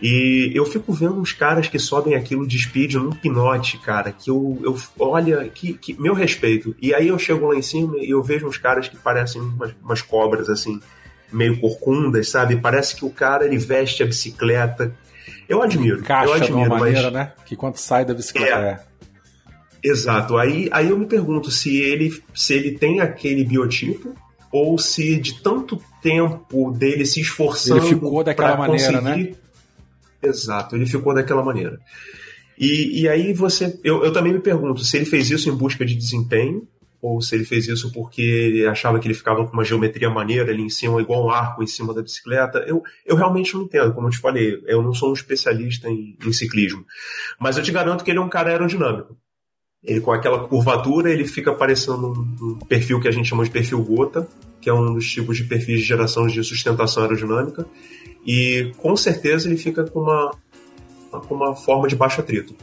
E eu fico vendo uns caras que sobem aquilo de speed num pinote, cara, que eu, eu olha, que, que meu respeito. E aí eu chego lá em cima e eu vejo uns caras que parecem umas, umas cobras, assim, meio corcundas, sabe? Parece que o cara, ele veste a bicicleta. Eu admiro, Caixa eu admiro, de uma maneira, mas... né? Que quando sai da bicicleta... É. é. Exato. Aí, aí eu me pergunto se ele, se ele tem aquele biotipo ou se de tanto tempo dele se esforçando. Ele ficou daquela maneira, né? Exato, ele ficou daquela maneira. E, e aí você. Eu, eu também me pergunto se ele fez isso em busca de desempenho, ou se ele fez isso porque ele achava que ele ficava com uma geometria maneira ali em cima, igual um arco em cima da bicicleta. Eu, eu realmente não entendo, como eu te falei, eu não sou um especialista em, em ciclismo. Mas eu te garanto que ele é um cara aerodinâmico. Ele com aquela curvatura, ele fica parecendo um, um perfil que a gente chama de perfil gota, que é um dos tipos de perfis de geração de sustentação aerodinâmica. E com certeza ele fica com uma, com uma forma de baixo atrito.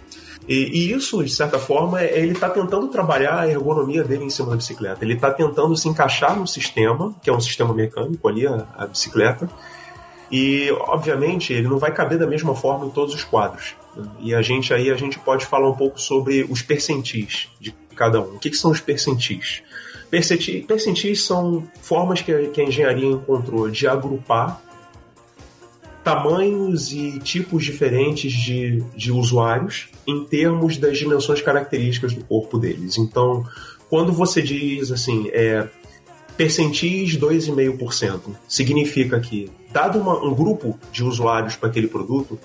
E, e, isso, de certa forma, é, ele está tentando trabalhar a ergonomia dele em cima da bicicleta. Ele está tentando se encaixar no sistema, que é um sistema mecânico ali, a, a, bicicleta. E, obviamente, ele não vai caber da mesma forma em todos os quadros. E a gente aí a gente pode falar um pouco sobre os percentis de cada um. O que, que são os percentis? Percentis são formas que a, que a engenharia encontrou de agrupar tamanhos e tipos diferentes de, de usuários em termos das dimensões características do corpo deles. Então, quando você diz assim, é, percentis 2,5%, significa que, dado uma, um grupo de usuários para aquele produto,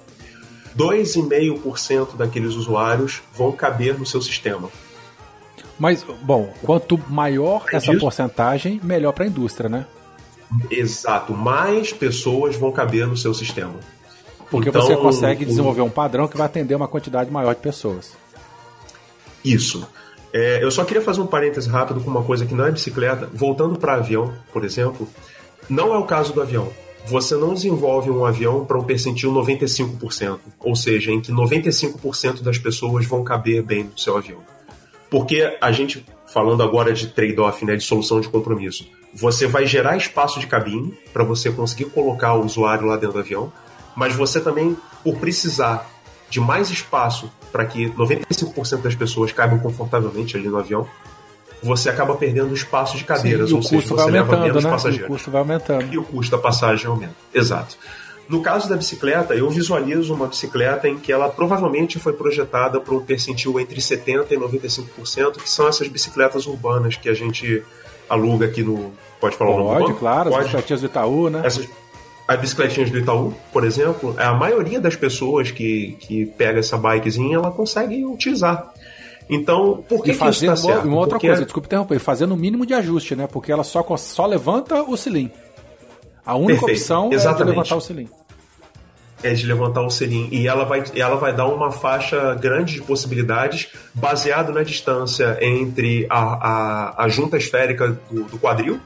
2,5% daqueles usuários vão caber no seu sistema. Mas, bom, quanto maior é essa porcentagem, melhor para a indústria, né? Exato, mais pessoas vão caber no seu sistema. Porque então, você consegue desenvolver um padrão que vai atender uma quantidade maior de pessoas. Isso. É, eu só queria fazer um parêntese rápido com uma coisa que não é bicicleta. Voltando para avião, por exemplo, não é o caso do avião. Você não desenvolve um avião para um percentil 95%, ou seja, em que 95% das pessoas vão caber bem no seu avião. Porque a gente, falando agora de trade-off, né, de solução de compromisso, você vai gerar espaço de cabine para você conseguir colocar o usuário lá dentro do avião, mas você também, por precisar de mais espaço para que 95% das pessoas caibam confortavelmente ali no avião, você acaba perdendo espaço de cadeiras, Sim, ou seja, você leva menos né? passageiros. E o custo vai aumentando. E o custo da passagem aumenta. Exato. No caso da bicicleta, eu visualizo uma bicicleta em que ela provavelmente foi projetada para um percentil entre 70% e 95%, que são essas bicicletas urbanas que a gente aluga aqui no. Pode falar Pode, o nome claro, Pode. as bicicletinhas do Itaú, né? Essas, as bicicletinhas do Itaú, por exemplo, a maioria das pessoas que, que pega essa bikezinha, ela consegue utilizar. Então, por que, e fazendo que isso tá certo? uma outra Porque coisa, desculpa interromper, fazendo o mínimo de ajuste, né? Porque ela só, só levanta o cilindro. A única Perfeito. opção é Exatamente. levantar o cilindro. É de levantar o selim e ela vai, ela vai dar uma faixa grande de possibilidades baseado na distância entre a, a, a junta esférica do, do quadril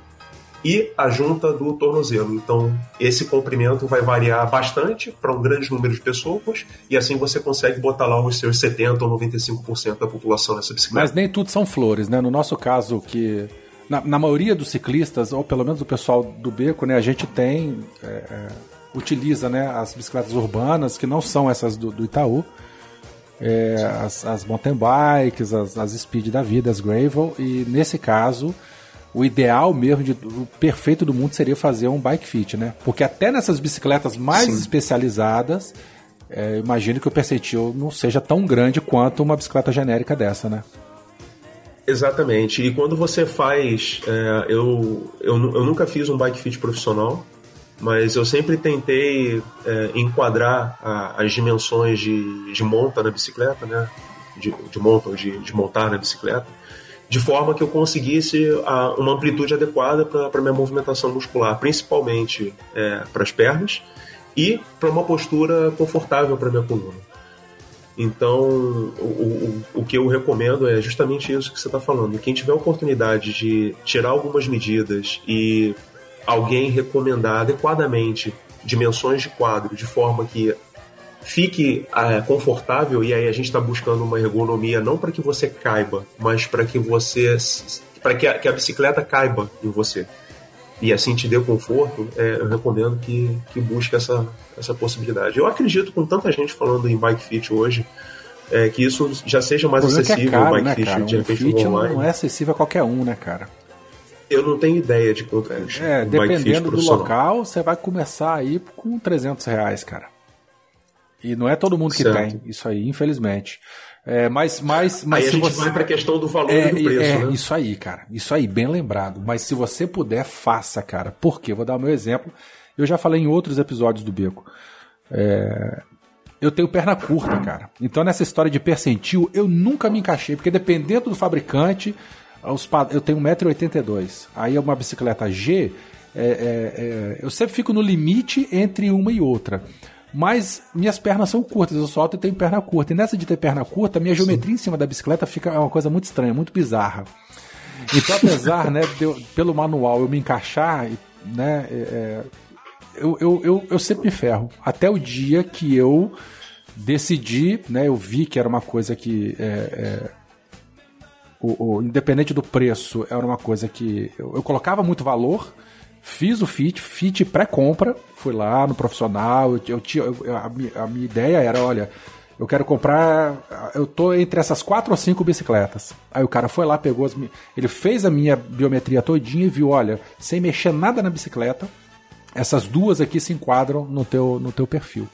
e a junta do tornozelo. Então, esse comprimento vai variar bastante para um grande número de pessoas e assim você consegue botar lá os seus 70 ou 95% da população nessa bicicleta. Mas nem tudo são flores, né? No nosso caso, que na, na maioria dos ciclistas, ou pelo menos do pessoal do beco, né, a gente tem. é, é, utiliza né, as bicicletas urbanas, que não são essas do, do Itaú. é, as, as mountain bikes, as, as speed da vida, as gravel, e nesse caso, o ideal mesmo, de, o perfeito do mundo seria fazer um bike fit, né? Porque até nessas bicicletas mais Sim. especializadas, é, imagino que o percentil não seja tão grande quanto uma bicicleta genérica dessa, né? Exatamente. E quando você faz. é, eu, eu, eu nunca fiz um bike fit profissional, mas eu sempre tentei é, enquadrar a- as dimensões de, de monta na bicicleta, né? De, de monta, de, de montar na bicicleta, de forma que eu conseguisse a- uma amplitude adequada para minha movimentação muscular, principalmente para as pernas e para uma postura confortável para minha coluna. Então, o, o, o que eu recomendo é justamente isso que você está falando. Quem tiver oportunidade de tirar algumas medidas e alguém recomendar adequadamente dimensões de quadro de forma que fique ah, confortável, e aí a gente está buscando uma ergonomia não para que você caiba, mas para que você. para que, a- que a bicicleta caiba em você. E assim te dê conforto, é, eu recomendo que, que busque essa, essa possibilidade. Eu acredito, com tanta gente falando em bike fit hoje, é, que isso já seja mais O é é acessível, o caro, bike né, fit de Um repente fit online. não é acessível a qualquer um, né, cara? Eu não tenho ideia de quanto custa. É, fit dependendo do local, você vai começar aí com 300 reais, cara. E não é todo mundo que Certo. tem isso aí, infelizmente. É, mas, mas, mas Aí a gente você... vai para a questão do valor É, e do preço, é, né? isso aí, cara. Isso aí, bem lembrado. Mas se você puder, faça, cara. Por quê? Vou dar o meu exemplo. Eu já falei em outros episódios do Beco. É, Eu tenho perna curta, cara. Então nessa história de percentil, eu nunca me encaixei, porque dependendo do fabricante, os eu tenho 1,82m. Aí é uma bicicleta G, é, é, é, eu sempre fico no limite entre uma e outra. Mas minhas pernas são curtas, eu solto e tenho perna curta. E nessa de ter perna curta, minha geometria em cima da bicicleta fica é uma coisa muito estranha, muito bizarra. Então, apesar né, eu- pelo manual eu me encaixar, né, é, é, eu, eu, eu, eu sempre me ferro. Até o dia que eu decidi, né, eu vi que era uma coisa que, é, é, o, o- independente do preço, era uma coisa que eu, eu colocava muito valor. Fiz o fit, fit pré-compra, fui lá no profissional. Eu, tinha, a, minha, a minha ideia era: olha, eu quero comprar. Eu tô entre essas quatro ou cinco bicicletas. Aí o cara foi lá, pegou as. Ele fez a minha biometria todinha e viu: olha, sem mexer nada na bicicleta, essas duas aqui se enquadram no teu, no teu perfil.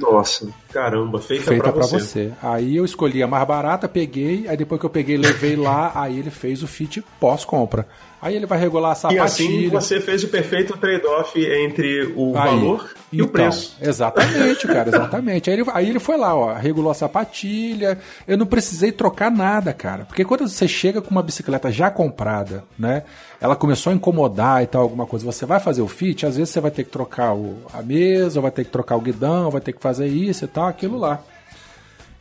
Nossa, caramba, feita, Feita pra pra você. você. Aí eu escolhi a mais barata, peguei, aí depois que eu peguei, levei lá, aí ele fez o fit pós-compra. Aí ele vai regular a E assim você fez o perfeito trade-off entre o Aí. valor e o Então, preço. Exatamente, cara, <laughs> exatamente. Aí ele, aí ele foi lá, ó, regulou a sapatilha. Eu não precisei trocar nada, cara. Porque quando você chega com uma bicicleta já comprada, né? Ela começou a incomodar e tal, alguma coisa. Você vai fazer o fit, às vezes você vai ter que trocar o, a mesa, vai ter que trocar o guidão, vai ter que fazer isso e tal, aquilo lá.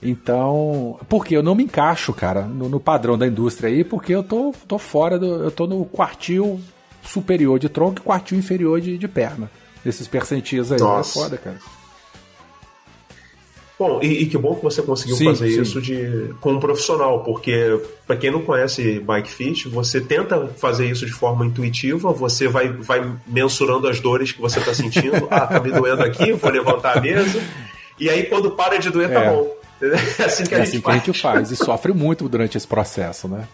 Então, porque eu não me encaixo, cara, no, no padrão da indústria aí, porque eu tô, tô fora do. Eu tô no quartil superior de tronco e quartil inferior de, de perna. Esses percentis aí. Nossa. É foda, cara. Bom, e, e que bom que você conseguiu Sim, fazer sim. isso de, com um profissional, porque para quem não conhece Bike Fit, você tenta fazer isso de forma intuitiva, você vai, vai mensurando as dores que você está sentindo. ah, tá me doendo aqui, vou levantar a mesa. E aí quando para de doer, tá É. bom. É <laughs> assim que a É gente assim que a gente faz. E sofre muito durante esse processo, né?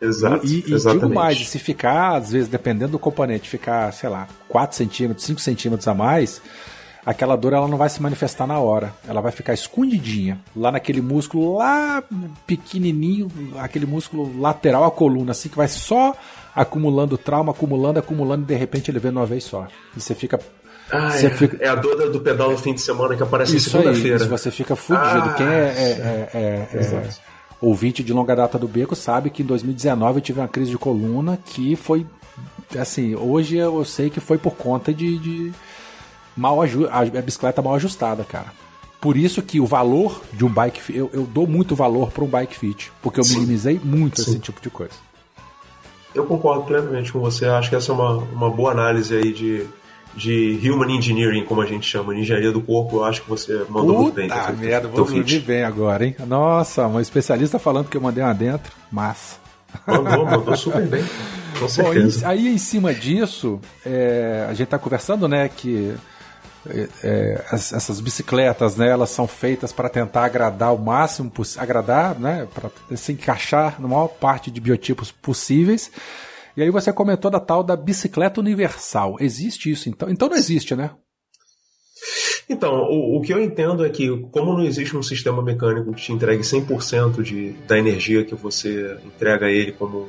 Exato, E, e digo mais, e se ficar, às vezes, dependendo do componente, ficar, sei lá, 4 centímetros, 5 centímetros a mais, aquela dor ela não vai se manifestar na hora. Ela vai ficar escondidinha lá naquele músculo lá pequenininho, aquele músculo lateral à coluna, assim que vai só acumulando trauma, acumulando, acumulando e de repente ele vem de uma vez só. E você fica ah, é. Fica... é. a dor do pedal no fim de semana que aparece isso segunda-feira. Você fica fudido. Ah, Quem é, é, é, é, é ouvinte de longa data do Beco sabe que em 2019 eu tive uma crise de coluna que foi assim, hoje eu sei que foi por conta de, de mal a bicicleta mal ajustada, cara. Por isso que o valor de um bike eu, eu dou muito valor para um bike fit, porque eu Sim. minimizei muito Sim. esse tipo de coisa. Eu concordo plenamente com você. Acho que essa é uma, uma boa análise aí de, de human engineering, como a gente chama, engenharia do corpo. Eu acho que você mandou Puta muito bem. Ah, merda, vou dormir bem agora, hein? Nossa, um especialista falando que eu mandei uma dentro. Massa. Mandou, mandou super bem. <laughs> Com certeza. Bom, aí em cima disso, é, a gente tá conversando, né, que é, é essas bicicletas, né, elas são feitas para tentar agradar o máximo agradar, né, para se encaixar na maior parte de biotipos possíveis. E aí você comentou da tal da bicicleta universal. Existe isso então? Então não existe, né? Então, o, o, que eu entendo é que, como não existe um sistema mecânico que te entregue 100% de, da energia que você entrega a ele como,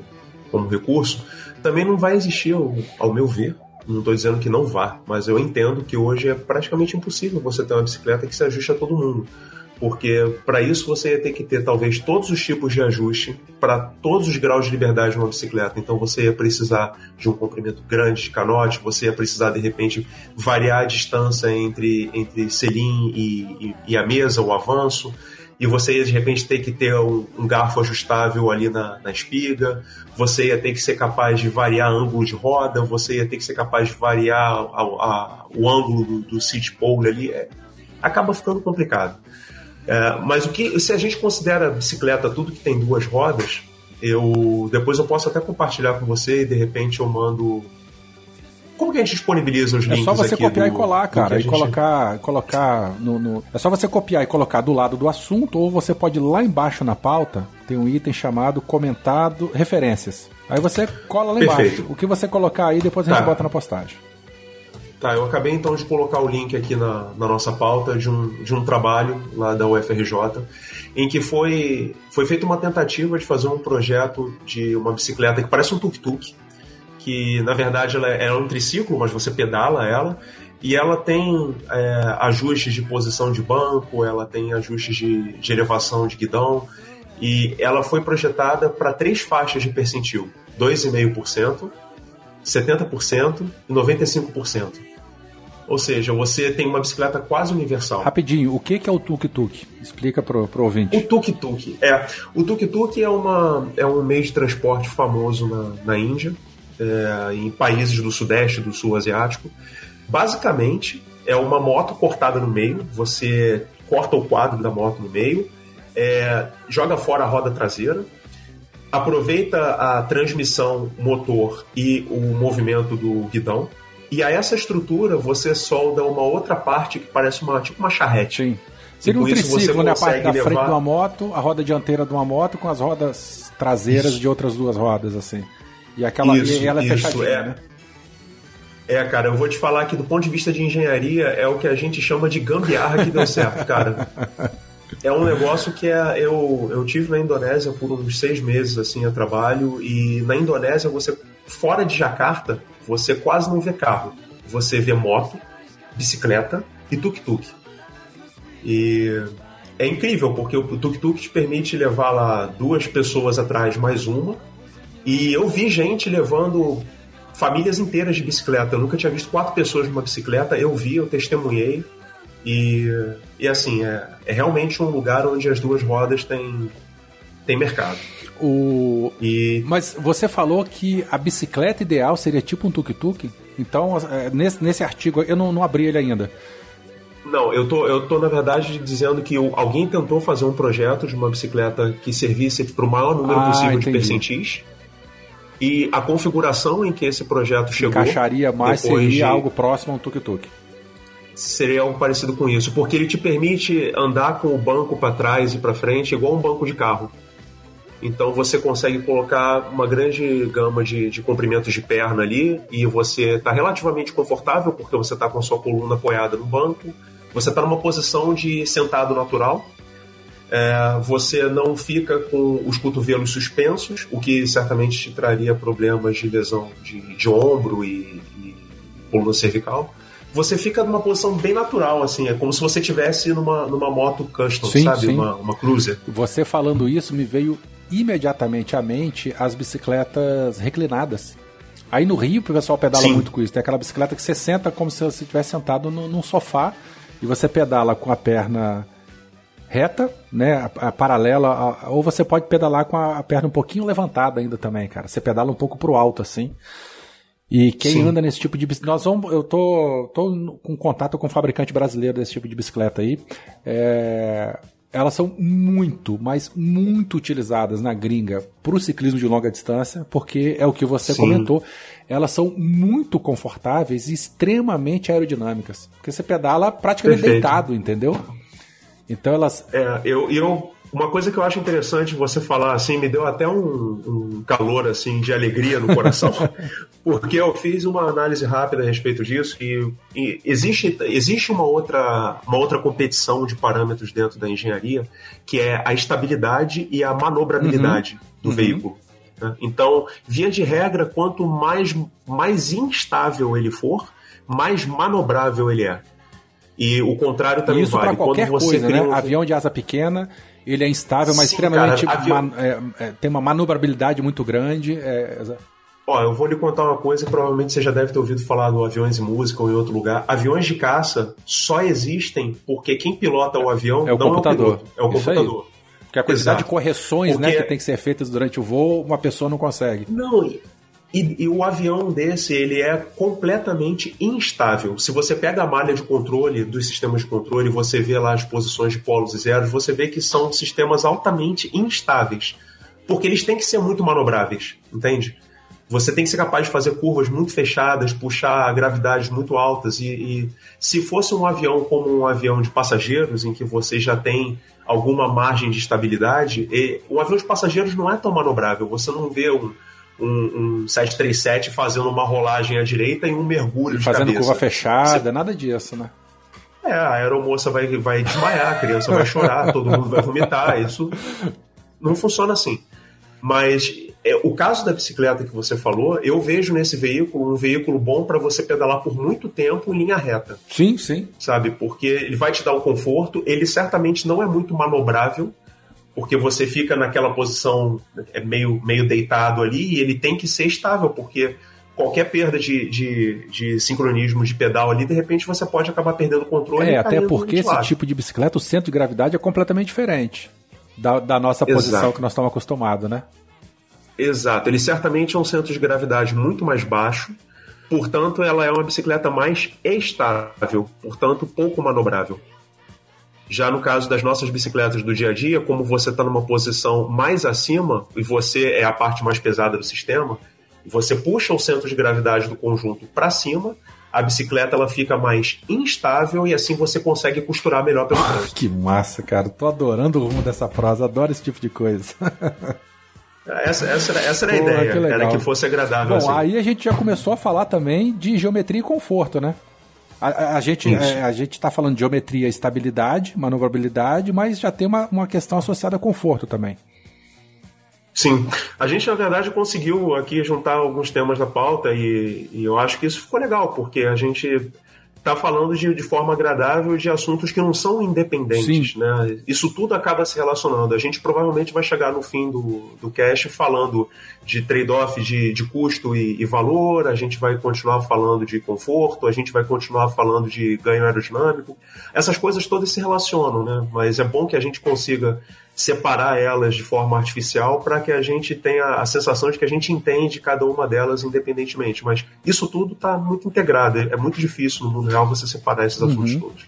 como recurso, também não vai existir, ao, ao meu ver, não estou dizendo que não vá, mas eu entendo que hoje é praticamente impossível você ter uma bicicleta que se ajuste a todo mundo porque para isso você ia ter que ter talvez todos os tipos de ajuste para todos os graus de liberdade numa bicicleta. Então você ia precisar de um comprimento grande de canote, você ia precisar de repente variar a distância entre, entre selim e, e, e a mesa, o avanço. E você ia de repente ter que ter um, um garfo ajustável ali na, na, espiga, você ia ter que ser capaz de variar ângulo de roda, você ia ter que ser capaz de variar a, a, o ângulo do, do seat pole ali. É, acaba ficando complicado. É, mas o que, se a gente considera bicicleta tudo que tem duas rodas, eu depois eu posso até compartilhar com você e de repente eu mando. Como que a gente disponibiliza os links? É só você copiar do, e colar, cara, e gente... colocar, colocar no, no, É só você copiar e colocar do lado do assunto, ou você pode ir lá embaixo na pauta, tem um item chamado comentado referências. Aí você cola lá Perfeito. embaixo. O que você colocar aí, depois a gente tá. bota na postagem. Tá, eu acabei então de colocar o link aqui na, na nossa pauta de um, de um trabalho lá da UFRJ, em que foi, foi feita uma tentativa de fazer um projeto de uma bicicleta que parece um tuk-tuk, que na verdade ela é, é um triciclo, mas você pedala ela, e ela tem é, ajustes de posição de banco, ela tem ajustes de, de elevação de guidão, e ela foi projetada para três faixas de percentil: 2,5%, 70% e 95%. Ou seja, você tem uma bicicleta quase universal. Rapidinho, o que é o tuk-tuk? Explica pro, pro ouvinte. O tuk-tuk, é. O tuk-tuk é, uma, é um meio de transporte famoso na, na Índia, é, em países do Sudeste, do Sul Asiático. Basicamente, é uma moto cortada no meio, você corta o quadro da moto no meio, é, joga fora a roda traseira, aproveita a transmissão motor e o movimento do guidão, e a essa estrutura você solda uma outra parte que parece uma tipo uma charrete. Sim. Seria um triciclo, né? A parte da levar... frente de uma moto, a roda dianteira de uma moto com as rodas traseiras isso. de outras duas rodas, assim. E aquela isso, e ela é isso, fechadinha, é. né? É, cara, eu vou te falar que do ponto de vista de engenharia é o que a gente chama de gambiarra que deu certo, <laughs> cara. É um negócio que é, eu, eu tive na Indonésia por uns seis meses assim a trabalho e na Indonésia você fora de Jacarta você quase não vê carro. Você vê moto, bicicleta e tuk-tuk. E é incrível, porque o tuk-tuk te permite levar lá duas pessoas atrás mais uma. E eu vi gente levando famílias inteiras de bicicleta. Eu nunca tinha visto quatro pessoas numa bicicleta. Eu vi, eu testemunhei. E, e assim, é, é realmente um lugar onde as duas rodas têm, têm mercado. O... E... Mas você falou que a bicicleta ideal seria tipo um tuk-tuk? Então, é, nesse, nesse artigo, eu não, não abri ele ainda. Não, eu tô, eu tô na verdade dizendo que alguém tentou fazer um projeto de uma bicicleta que servisse para o maior número ah, possível entendi. de percentis. E a configuração em que esse projeto chegou. Encaixaria mais, seria de... algo próximo a um tuk-tuk. Seria algo parecido com isso, porque ele te permite andar com o banco para trás e para frente, igual um banco de carro. Então você consegue colocar uma grande gama de, de comprimentos de perna ali e você está relativamente confortável porque você está com a sua coluna apoiada no banco, você está numa posição de sentado natural, é, você não fica com os cotovelos suspensos, o que certamente te traria problemas de lesão de, de ombro e, e coluna cervical você fica numa posição bem natural, assim, é como se você estivesse numa, numa moto custom, sim, sabe? Sim. Uma, uma cruiser. Você falando isso me veio imediatamente à mente as bicicletas reclinadas. Aí no Rio, o pessoal pedala sim. muito com isso. Tem aquela bicicleta que você senta como se você estivesse sentado no, num sofá e você pedala com a perna reta, né, a, a paralela, a, ou você pode pedalar com a, a, perna um pouquinho levantada ainda também, cara. Você pedala um pouco pro alto assim. E quem Sim. anda nesse tipo de bicicleta. Nós vamos, eu tô, tô com contato com um fabricante brasileiro desse tipo de bicicleta aí. É, elas são muito, mas muito utilizadas na gringa para o ciclismo de longa distância, porque é o que você Sim. comentou. Elas são muito confortáveis e extremamente aerodinâmicas. Porque você pedala praticamente Perfeito. deitado, entendeu? Então elas. É, eu, eu uma coisa que eu acho interessante você falar assim, me deu até um, um calor assim de alegria no coração, <laughs> porque eu fiz uma análise rápida a respeito disso e, e, existe, existe uma outra, uma outra competição de parâmetros dentro da engenharia que é a estabilidade e a manobrabilidade uhum. do uhum. veículo. Né? Então, via de regra, quanto mais, mais instável ele for, mais manobrável ele é. E o contrário também Isso vale. Isso para qualquer coisa, né? Um... Avião de asa pequena, ele é instável, mas Sim, extremamente. Cara, man, é, é, tem uma manobrabilidade muito grande. É... Ó, eu vou lhe contar uma coisa que provavelmente você já deve ter ouvido falar no Aviões e Música ou em outro lugar. Aviões de caça só existem porque quem pilota o avião é o não computador. é o piloto, é o computador. Porque a quantidade Exato. de correções né, porque... né, que tem que ser feitas durante o voo, uma pessoa não consegue. Não, e, e, o avião desse, ele é completamente instável. Se você pega a malha de controle dos sistemas de controle você vê lá as posições de polos e zeros, você vê que são sistemas altamente instáveis. Porque eles têm que ser muito manobráveis, entende? Você tem que ser capaz de fazer curvas muito fechadas, puxar gravidades muito altas. E, e se fosse um avião como um avião de passageiros, em que você já tem alguma margem de estabilidade, e, o avião de passageiros não é tão manobrável. Você não vê um um, um 737 fazendo uma rolagem à direita e um mergulho de Fazendo curva fechada, Você... nada disso, né? É, a aeromoça vai, vai desmaiar, a criança vai chorar, <laughs> todo mundo vai vomitar. Isso não funciona assim. Mas é, o caso da bicicleta que você falou, eu vejo nesse veículo um veículo bom para você pedalar por muito tempo em linha reta. Sim, sim. Sabe? Porque ele vai te dar o conforto, ele certamente não é muito manobrável, porque você fica naquela posição é meio, meio deitado ali e ele tem que ser estável, porque qualquer perda de, de, de sincronismo de pedal ali, de repente você pode acabar perdendo o controle. É, até porque esse tipo de bicicleta, o centro de gravidade é completamente diferente da, da nossa Exato. posição que nós estamos acostumados, né? Exato, ele certamente é um centro de gravidade muito mais baixo, portanto, ela é uma bicicleta mais estável, portanto, pouco manobrável. Já no caso das nossas bicicletas do dia a dia, como você está numa posição mais acima e você é a parte mais pesada do sistema, você puxa o centro de gravidade do conjunto para cima, a bicicleta ela fica mais instável e assim você consegue costurar melhor pelo trânsito. Que massa, cara. Tô adorando o rumo dessa frase, adoro esse tipo de coisa. Essa, essa, era, essa era a Pô, ideia, que era que fosse agradável. Bom, assim. aí a gente já começou a falar também de geometria e conforto, né? A, a gente é, a gente está falando de geometria, estabilidade, manobrabilidade, mas já tem uma, uma questão associada a conforto também. Sim, a gente na verdade conseguiu aqui juntar alguns temas da pauta e, e eu acho que isso ficou legal, porque a gente está falando de, de forma agradável de assuntos que não são independentes, Sim. né? Isso tudo acaba se relacionando. A gente provavelmente vai chegar no fim do, do cast falando de trade-off de, de custo e, e, valor, a gente vai continuar falando de conforto, a gente vai continuar falando de ganho aerodinâmico. Essas coisas todas se relacionam, né? Mas é bom que a gente consiga separar elas de forma artificial para que a gente tenha a sensação de que a gente entende cada uma delas independentemente. Mas isso tudo está muito integrado. É muito difícil no mundo real você separar esses assuntos uhum. todos.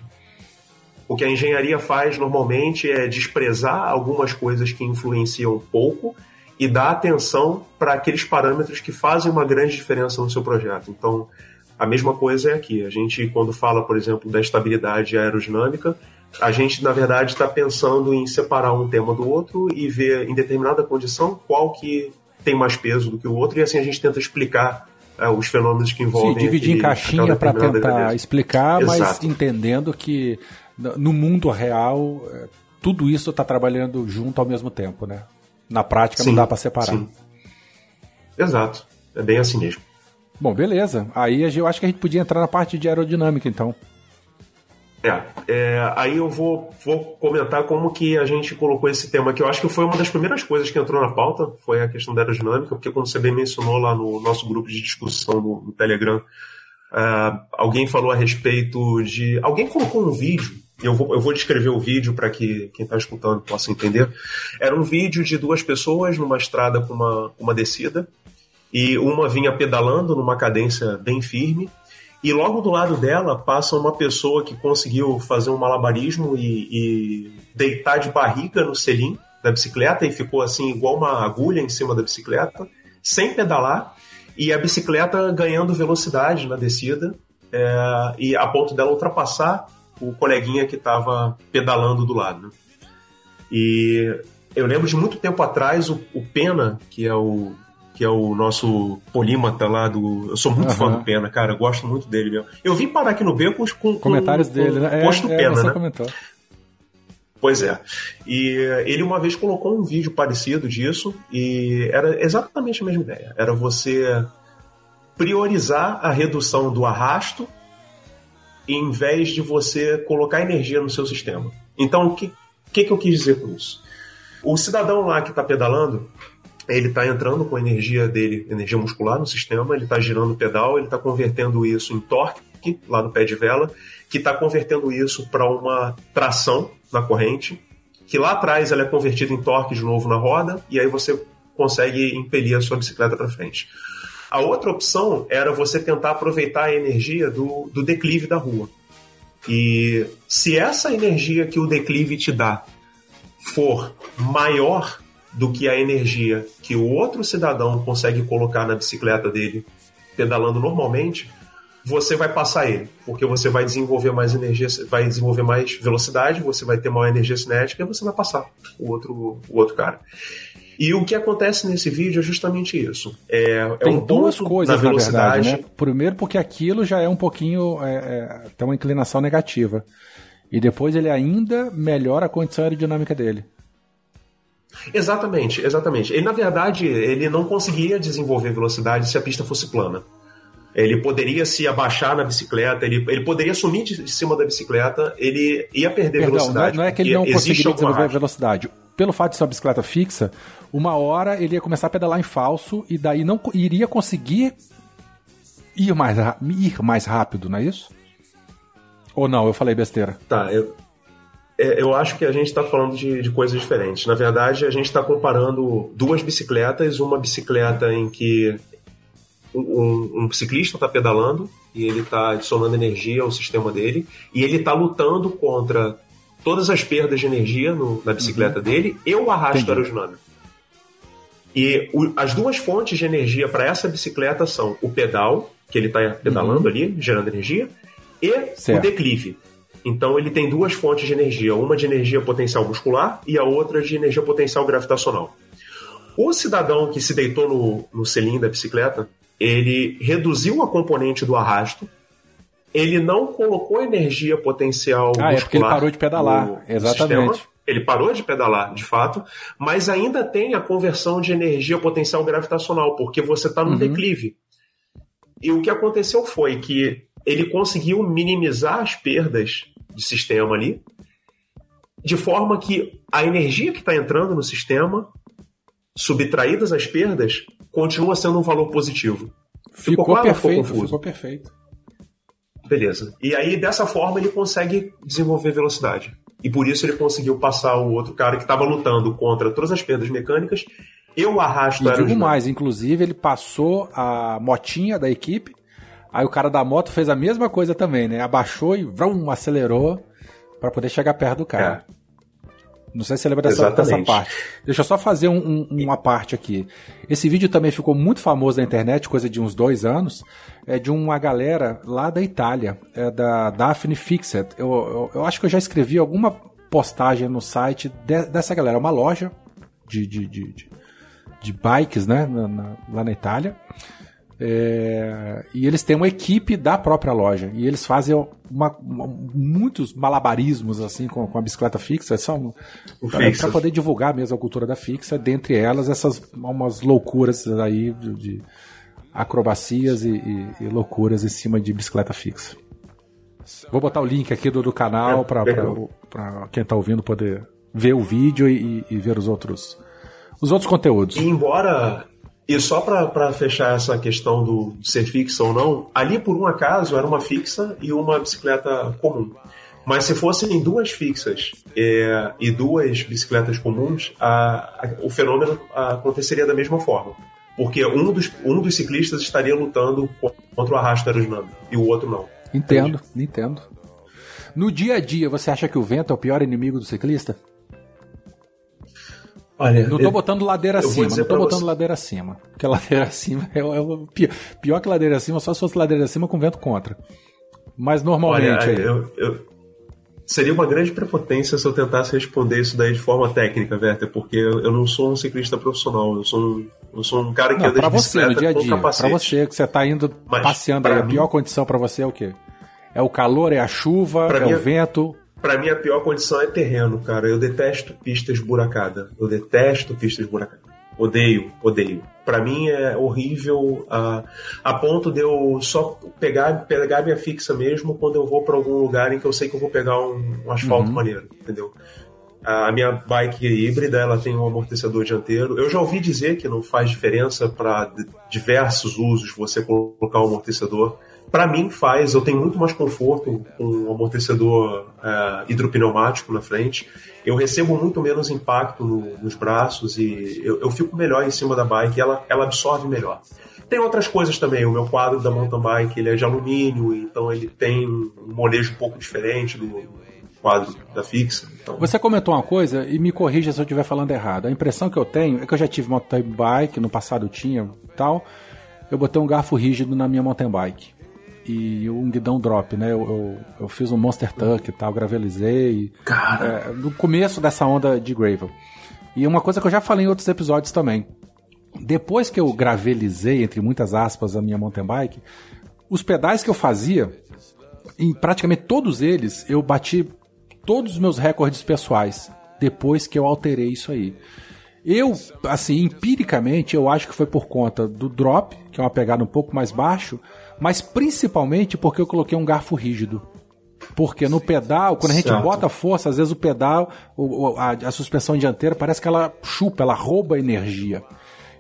O que a engenharia faz normalmente é desprezar algumas coisas que influenciam pouco e dar atenção para aqueles parâmetros que fazem uma grande diferença no seu projeto. Então, A mesma coisa é aqui. A gente, quando fala, por exemplo, da estabilidade aerodinâmica, a gente, na verdade, está pensando em separar um tema do outro e ver, em determinada condição, qual que tem mais peso do que o outro, e assim a gente tenta explicar é, os fenômenos que envolvem. Sim, dividir aquele, em caixinha para tentar explicar, Exato. mas entendendo que no mundo real é, tudo isso está trabalhando junto ao mesmo tempo, né? Na prática sim, não dá para separar. Sim. Exato, é bem assim mesmo. Bom, beleza. Aí eu acho que a gente podia entrar na parte de aerodinâmica, então. É, é, aí eu vou, vou comentar como que a gente colocou esse tema aqui. Eu acho que foi uma das primeiras coisas que entrou na pauta, foi a questão da aerodinâmica, porque como você bem mencionou lá no nosso grupo de discussão no, no Telegram, uh, alguém falou a respeito de... Alguém colocou um vídeo, eu vou, eu vou descrever o vídeo para que quem está escutando possa entender. Era um vídeo de duas pessoas numa estrada com uma, uma descida, e uma vinha pedalando numa cadência bem firme, e logo do lado dela passa uma pessoa que conseguiu fazer um malabarismo e, e deitar de barriga no selim da bicicleta e ficou assim igual uma agulha em cima da bicicleta, sem pedalar, e a bicicleta ganhando velocidade na descida, é, e a ponto dela ultrapassar o coleguinha que estava pedalando do lado. Né? E eu lembro de muito tempo atrás o, o Pena, que é o que é o nosso polímata lá do. Eu sou muito uhum. fã do Pena, cara. Eu gosto muito dele mesmo. Eu vim parar aqui no Beco com, com comentários com, dele, né? Posto é, Pena, é, né? Comentou. Pois é. E ele uma vez colocou um vídeo parecido disso e era exatamente a mesma ideia. Era você priorizar a redução do arrasto em vez de você colocar energia no seu sistema. Então, o que, que, que eu quis dizer com isso? O cidadão lá que está pedalando, ele está entrando com a energia dele, energia muscular no sistema, ele está girando o pedal, ele está convertendo isso em torque lá no pé de vela, que está convertendo isso para uma tração na corrente, que lá atrás ela é convertida em torque de novo na roda, e aí você consegue impelir a sua bicicleta para frente. A outra opção era você tentar aproveitar a energia do, do declive da rua. E se essa energia que o declive te dá for maior do que a energia que o outro cidadão consegue colocar na bicicleta dele pedalando normalmente, você vai passar ele, porque você vai desenvolver mais energia, vai desenvolver mais velocidade, você vai ter maior energia cinética e você vai passar o outro, o outro cara. E o que acontece nesse vídeo é justamente isso. É, é tem um duas coisas na velocidade. Na verdade, né? Primeiro, porque aquilo já é um pouquinho. É, é, tem uma inclinação negativa. E depois ele ainda melhora a condição aerodinâmica dele. Exatamente, exatamente. Ele, na verdade, ele não conseguiria desenvolver velocidade se a pista fosse plana. Ele poderia se abaixar na bicicleta, ele, ele poderia sumir de, de cima da bicicleta, ele ia perder Perdão, velocidade. Não é, não é que ele não conseguiria desenvolver velocidade. Pelo fato de ser uma bicicleta fixa, uma hora ele ia começar a pedalar em falso e daí não iria conseguir ir mais, ir mais rápido, não é isso? Ou não, eu falei besteira. Tá, eu, é, eu acho que a gente está falando de, de, coisas diferentes. Na verdade, a gente está comparando duas bicicletas, uma bicicleta em que um, um ciclista está pedalando e ele está adicionando energia ao sistema dele e ele está lutando contra todas as perdas de energia no, na bicicleta uhum. dele e o arrasto Entendi. aerodinâmico. E o, as duas fontes de energia para essa bicicleta são o pedal, que ele está pedalando uhum. ali, gerando energia, e certo. o declive. Então ele tem duas fontes de energia, uma de energia potencial muscular e a outra de energia potencial gravitacional. O cidadão que se deitou no, no selim da bicicleta, ele reduziu a componente do arrasto, ele não colocou energia potencial ah, muscular. Ah, é porque ele parou de pedalar, exatamente. Sistema. Ele parou de pedalar, de fato, mas ainda tem a conversão de energia potencial gravitacional, porque você está no uhum. declive. E o que aconteceu foi que ele conseguiu minimizar as perdas de sistema ali, de forma que a energia que está entrando no sistema, subtraídas as perdas, continua sendo um valor positivo. Ficou, ficou claro perfeito, ficou, ficou perfeito. Beleza. E aí, dessa forma, ele consegue desenvolver velocidade. E por isso ele conseguiu passar o outro cara que estava lutando contra todas as perdas mecânicas. Eu arrasto e digo mais, inclusive ele passou a motinha da equipe Aí o cara da moto fez a mesma coisa também, né? Abaixou e vrum, acelerou para poder chegar perto do cara. Não sei se você lembra dessa, dessa parte. Deixa eu só fazer um, um, uma parte aqui. Esse vídeo também ficou muito famoso na internet, coisa de uns dois anos. É de uma galera lá da Itália, é da Daphne Fixet. Eu, eu, eu acho que eu já escrevi alguma postagem no site de, dessa galera. É uma loja de, de, de, de, de bikes, né? Na, na, lá na Itália. É, e eles têm uma equipe da própria loja. E eles fazem uma, uma, muitos malabarismos assim com, com a bicicleta fixa. São para poder divulgar mesmo a cultura da fixa. Dentre elas, essas umas loucuras aí de, de acrobacias e, e, e, loucuras em cima de bicicleta fixa. Vou botar o link aqui do, do canal para quem está ouvindo poder ver o vídeo e, e ver os outros os outros conteúdos. E embora e só para fechar essa questão do ser fixa ou não, ali por um acaso era uma fixa e uma bicicleta comum. Mas se fossem duas fixas é, e duas bicicletas comuns, a, a, o fenômeno aconteceria da mesma forma. Porque um dos, um dos ciclistas estaria lutando contra o arrasto aerodinâmico e o outro não. Entendo, Entende? entendo. No dia a dia, você acha que o vento é o pior inimigo do ciclista? Olha, não tô botando ladeira acima, não tô botando você. ladeira acima. Porque <laughs> ladeira acima é, é o pior. Pior que ladeira acima, só se fosse ladeira acima com vento contra. Mas normalmente. Olha, eu, eu, seria uma grande prepotência se eu tentasse responder isso daí de forma técnica, Werther, porque eu, eu não sou um ciclista profissional, eu sou um, eu sou um cara que não, anda de você, no dia a dia, Pra você, que você tá indo Mas, passeando aí, a pior condição para você é o quê? É o calor, é a chuva, é o vento? Para mim, a pior condição é terreno, cara. Eu detesto pista esburacada. Eu detesto pista esburacada. Odeio, odeio. Para mim é horrível a, a ponto de eu só pegar, pegar minha fixa mesmo quando eu vou para algum lugar em que eu sei que eu vou pegar um, um asfalto uhum. maneiro, entendeu? A minha bike híbrida ela tem um amortecedor dianteiro. Eu já ouvi dizer que não faz diferença para diversos usos você colocar um amortecedor. Para mim faz, eu tenho muito mais conforto com um amortecedor é, hidropneumático na frente. Eu recebo muito menos impacto no, nos braços e eu, eu, fico melhor em cima da bike, ela, ela absorve melhor. Tem outras coisas também, o meu quadro da mountain bike ele é de alumínio, então ele tem um molejo um pouco diferente do quadro da fixa. Então... Você comentou uma coisa e me corrija se eu estiver falando errado. A impressão que eu tenho é que eu já tive mountain bike, no passado tinha tal, eu botei um garfo rígido na minha mountain bike e um guidão drop, né? Eu, eu, eu fiz um Monster Tuck e tal, gravelizei. Cara! É, no começo dessa onda de gravel. E uma coisa que eu já falei em outros episódios também. Depois que eu gravelizei, entre muitas aspas, a minha mountain bike, os pedais que eu fazia, em praticamente todos eles, eu bati todos os meus recordes pessoais. Depois que eu alterei isso aí. Eu, assim, empiricamente, eu acho que foi por conta do drop, que é uma pegada um pouco mais baixo, mas principalmente porque eu coloquei um garfo rígido. Porque no pedal, quando a gente certo. bota força, às vezes o pedal, a, a, suspensão dianteira, parece que ela chupa, ela rouba energia.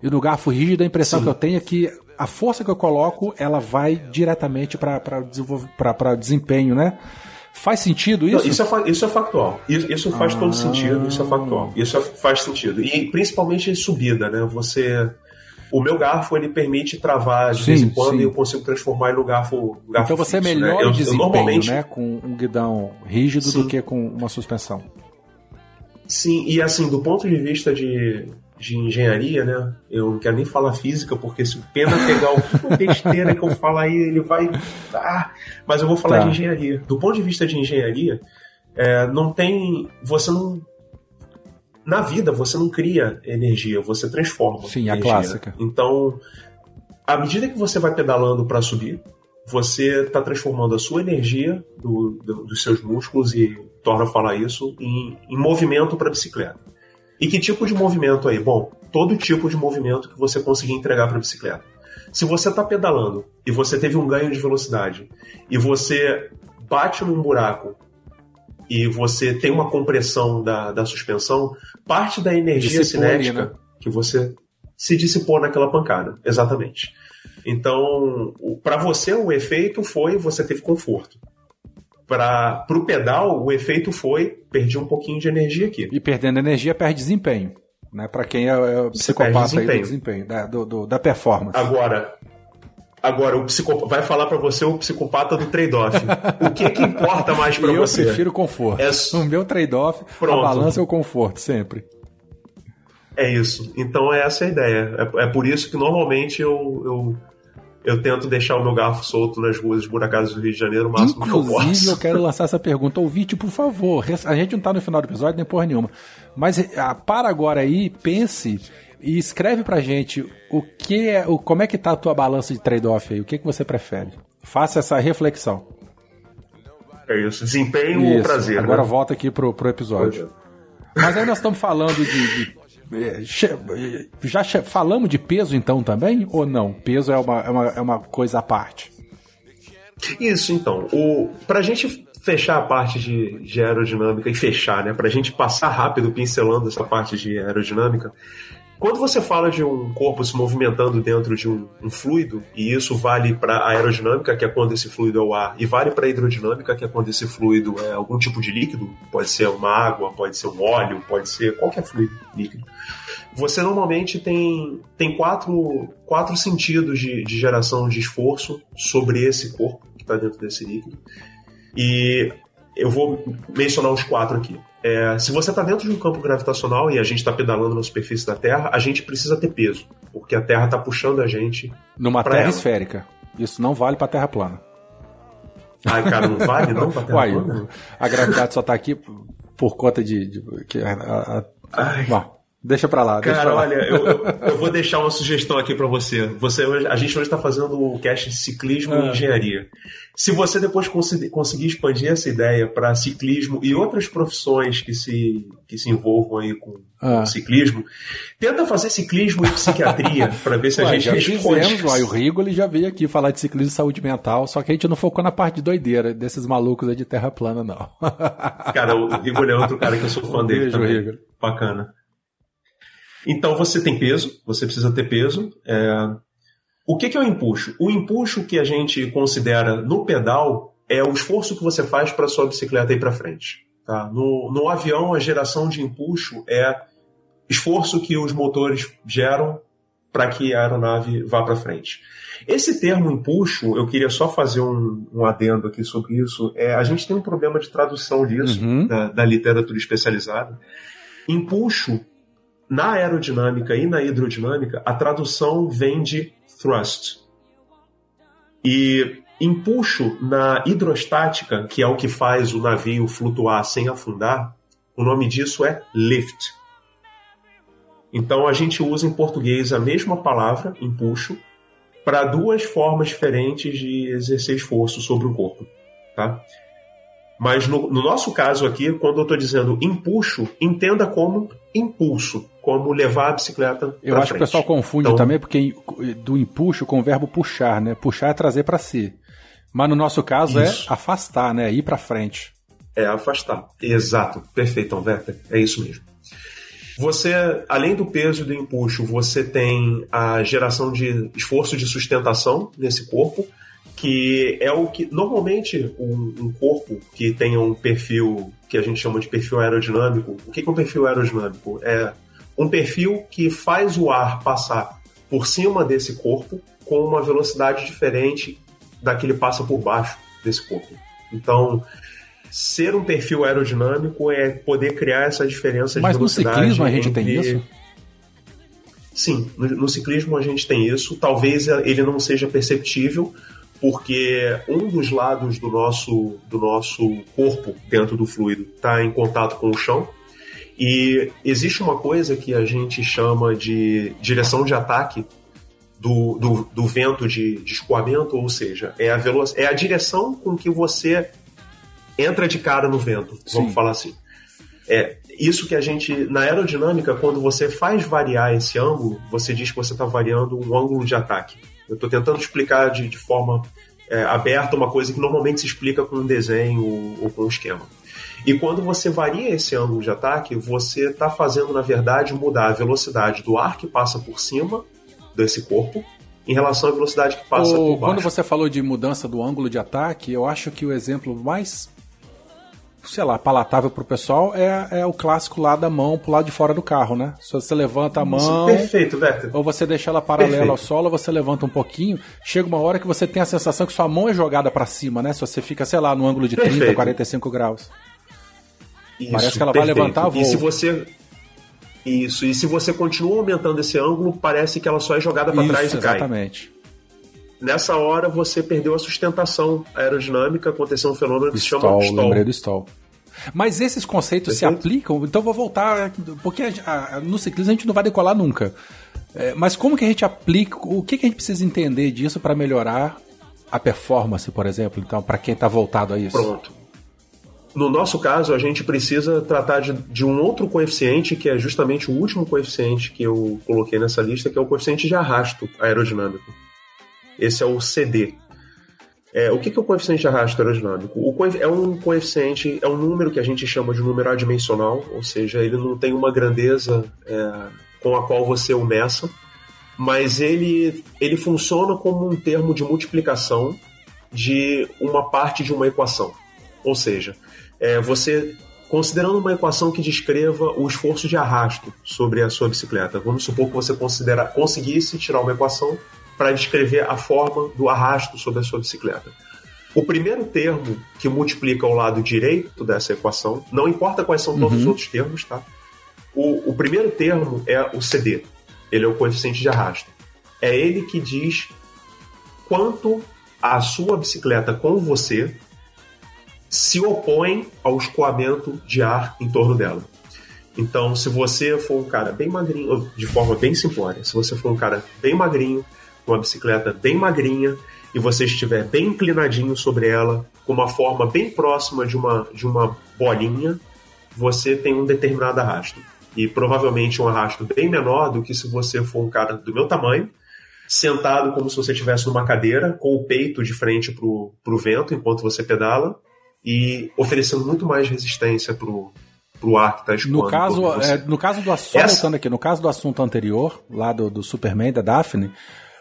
E no garfo rígido, a impressão Sim. que eu tenho é que a força que eu coloco, ela vai diretamente para desempenho, né? Faz sentido isso? Não, isso, é, isso é factual. Isso, isso faz ah. todo sentido, isso é factual. Isso é, faz sentido. E principalmente em subida, né? Você o meu garfo ele permite travar de sim, vez em quando sim. e eu consigo transformar ele no garfo, garfo Então você é fixo, é melhor né? eu, desempenho, eu normalmente... né, com um guidão rígido sim. do que com uma suspensão. Sim, e assim, do ponto de vista de, de engenharia, né? Eu não quero nem falar física, porque se o Pena pegar o besteira que eu falo aí, ele vai. Ah, mas eu vou falar tá. de engenharia. Do ponto de vista de engenharia, é, não tem. Você não na vida você não cria energia, você transforma. Sim, energia. a clássica. Então, à medida que você vai pedalando para subir, você está transformando a sua energia do, do, dos seus músculos e torna a falar isso em, em movimento para bicicleta. E que tipo de movimento aí? Bom, todo tipo de movimento que você conseguir entregar para bicicleta. Se você está pedalando e você teve um ganho de velocidade e você bate num buraco e você tem uma compressão da, da suspensão, parte da energia Dissipou cinética ali, né? que você se dissipou naquela pancada. Exatamente. Então, para você, o efeito foi você teve conforto. Para o pedal, o efeito foi perdi um pouquinho de energia aqui. E perdendo energia, perde desempenho. Né? Para quem é, é psicopata aí do desempenho, da, do, do, da performance. Agora, Agora, o psicopata vai falar para você o psicopata do trade-off. o que que importa mais para <laughs> você? Eu prefiro conforto. É... O meu trade-off, a balança é o conforto, sempre. É isso. Então, é essa a ideia. É, é por isso que normalmente eu, eu, eu, tento deixar o meu garfo solto nas ruas esburacadas do Rio de Janeiro o máximo Inclusive, que eu posso. eu quero lançar essa pergunta. Ouvinte, por favor, a gente não tá no final do episódio nem porra nenhuma. Mas ah, para agora aí, pense e escreve pra gente o que é, o, como é que tá a tua balança de trade-off aí, o que, que você prefere. Faça essa reflexão. É isso, desempenho isso. ou prazer. Agora né? volta aqui pro, pro episódio. É. Mas aí nós estamos falando de, de é, já falamos de peso então também? Ou não? Peso é uma, é uma, é uma coisa à parte? Isso, então. O, pra gente fechar a parte de, de aerodinâmica e fechar, né? Pra gente passar rápido pincelando essa parte de aerodinâmica, quando você fala de um corpo se movimentando dentro de um, um fluido, e isso vale para aerodinâmica, que é quando esse fluido é o ar, e vale para a hidrodinâmica, que é quando esse fluido é algum tipo de líquido, pode ser uma água, pode ser um óleo, pode ser qualquer fluido líquido. Você normalmente tem, tem quatro, quatro sentidos de, de geração de esforço sobre esse corpo que está dentro desse líquido. E eu vou mencionar os quatro aqui. É, se você está dentro de um campo gravitacional e a gente está pedalando na superfície da Terra, a gente precisa ter peso, porque a Terra está puxando a gente. Numa Terra ela. esférica. Isso não vale para Terra plana. Ai, cara, não vale não para <laughs> Terra Uai, plana? A gravidade só está aqui por conta de. de que a, a, a, bom, Deixa pra lá. Cara, pra lá. olha, eu, eu, <laughs> eu, vou deixar uma sugestão aqui para você. você. A gente hoje está fazendo o cast de ciclismo ah. e engenharia. Se você depois conseguir expandir essa ideia para ciclismo e outras profissões que se, que se envolvam aí com, ah. ciclismo, tenta fazer ciclismo e psiquiatria <laughs> para ver se Ué, a gente já responde. Fizemos, o Rigo ele já veio aqui falar de ciclismo e saúde mental, só que a gente não focou na parte de doideira desses malucos aí de terra plana, não. Cara, o Rigo é outro cara que eu sou fã dele beijo, também. Rigo. Bacana. Então você tem peso, você precisa ter peso. É... O que, que é o empuxo? O empuxo que a gente considera no pedal é o esforço que você faz para sua bicicleta ir para frente. Tá? No, no avião, a geração de empuxo é esforço que os motores geram para que a aeronave vá para frente. Esse termo empuxo, eu queria só fazer um, um, adendo aqui sobre isso. É, a gente tem um problema de tradução disso, uhum. da, da literatura especializada. Empuxo na aerodinâmica e na hidrodinâmica, a tradução vem de thrust. E empuxo na hidrostática, que é o que faz o navio flutuar sem afundar, o nome disso é lift. Então a gente usa em português a mesma palavra, empuxo, para duas formas diferentes de exercer esforço sobre o corpo. Tá? Mas no, no nosso caso aqui, quando eu estou dizendo empuxo, entenda como impulso, como levar a bicicleta. Eu acho frente. que o pessoal confunde então, também, porque do empuxo com o verbo puxar, né? Puxar é trazer para si. Mas no nosso caso é isso. é afastar, né? Ir para frente. É afastar. Exato. Perfeito, Werther. É isso mesmo. Você, além do peso e do empuxo, você tem a geração de esforço de sustentação nesse corpo que é o que normalmente um, um, corpo que tenha um perfil que a gente chama de perfil aerodinâmico. O que é um perfil aerodinâmico? É um perfil que faz o ar passar por cima desse corpo com uma velocidade diferente da que ele passa por baixo desse corpo. Então, ser um perfil aerodinâmico é poder criar essa diferença Mas de velocidade. Mas no ciclismo a gente entre... tem isso? Sim, no, no, ciclismo a gente tem isso. Talvez ele não seja perceptível, porque um dos lados do nosso, do nosso corpo dentro do fluido está em contato com o chão. E existe uma coisa que a gente chama de direção de ataque do, do, do vento de, de, escoamento, ou seja, é a, velo é a direção com que você entra de cara no vento, vamos Sim. falar assim. É isso que a gente, na aerodinâmica, quando você faz variar esse ângulo, você diz que você está variando um ângulo de ataque. Eu estou tentando explicar de, de forma é, aberta uma coisa que normalmente se explica com um desenho ou, ou com um esquema. E quando você varia esse ângulo de ataque, você está fazendo, na verdade, mudar a velocidade do ar que passa por cima desse corpo em relação à velocidade que passa o, por baixo. Quando você falou de mudança do ângulo de ataque, eu acho que o exemplo mais sei lá, palatável pro pessoal é, é o clássico lá da mão pro lado de fora do carro, né? Se você levanta a mão. Perfeito, Werther. Ou você deixa ela paralela Perfeito. ao solo, ou você levanta um pouquinho. Chega uma hora que você tem a sensação que sua mão é jogada para cima, né? Se você fica, sei lá, no ângulo de Perfeito. 30, 45 graus. Isso, Parece que ela vai perfeito. levantar voo. E se você. Isso, e se você continua aumentando esse ângulo, parece que ela só é jogada para trás e cai. exatamente. Nessa hora você perdeu a sustentação aerodinâmica, aconteceu um fenômeno que se chama Stall, stall. lembrei do stall. Mas esses conceitos se Perfeito. aplicam, então vou voltar, porque a- a- no ciclismo a gente não vai decolar nunca. É, mas como que a gente aplica, o que, que a gente precisa entender disso para melhorar a performance, por exemplo? Então, para quem está voltado a isso. Pronto. No nosso caso, a gente precisa tratar de, de um outro coeficiente, que é justamente o último coeficiente que eu coloquei nessa lista, que é o coeficiente de arrasto aerodinâmico. Esse é o CD. É, o que é o coeficiente de arrasto aerodinâmico? O é um coeficiente, é um número que a gente chama de número adimensional, ou seja, ele não tem uma grandeza é, com a qual você o meça, mas ele, ele funciona como um termo de multiplicação de uma parte de uma equação. Ou seja, é, você considerando uma equação que descreva o esforço de arrasto sobre a sua bicicleta. Vamos supor que você considera, conseguisse tirar uma equação para descrever a forma do arrasto sobre a sua bicicleta. O primeiro termo que multiplica o lado direito dessa equação, não importa quais são todos os outros termos, tá? O, o primeiro termo é o CD. Ele é o coeficiente de arrasto. É ele que diz quanto a sua bicicleta com você se opõe ao escoamento de ar em torno dela. Então, se você for um cara bem magrinho, de forma bem simplória, se você for um cara bem magrinho, com uma bicicleta bem magrinha, e você estiver bem inclinadinho sobre ela, com uma forma bem próxima de uma, de uma bolinha, você tem um determinado arrasto. E provavelmente um arrasto bem menor do que se você for um cara do meu tamanho, sentado como se você estivesse numa cadeira, com o peito de frente para o vento enquanto você pedala, e oferecendo muito mais resistência pro, pro ar que está escoando. No caso, é, no caso do assunto, Essa- voltando aqui, no caso do assunto anterior, lá do, do Superman, da Daphne,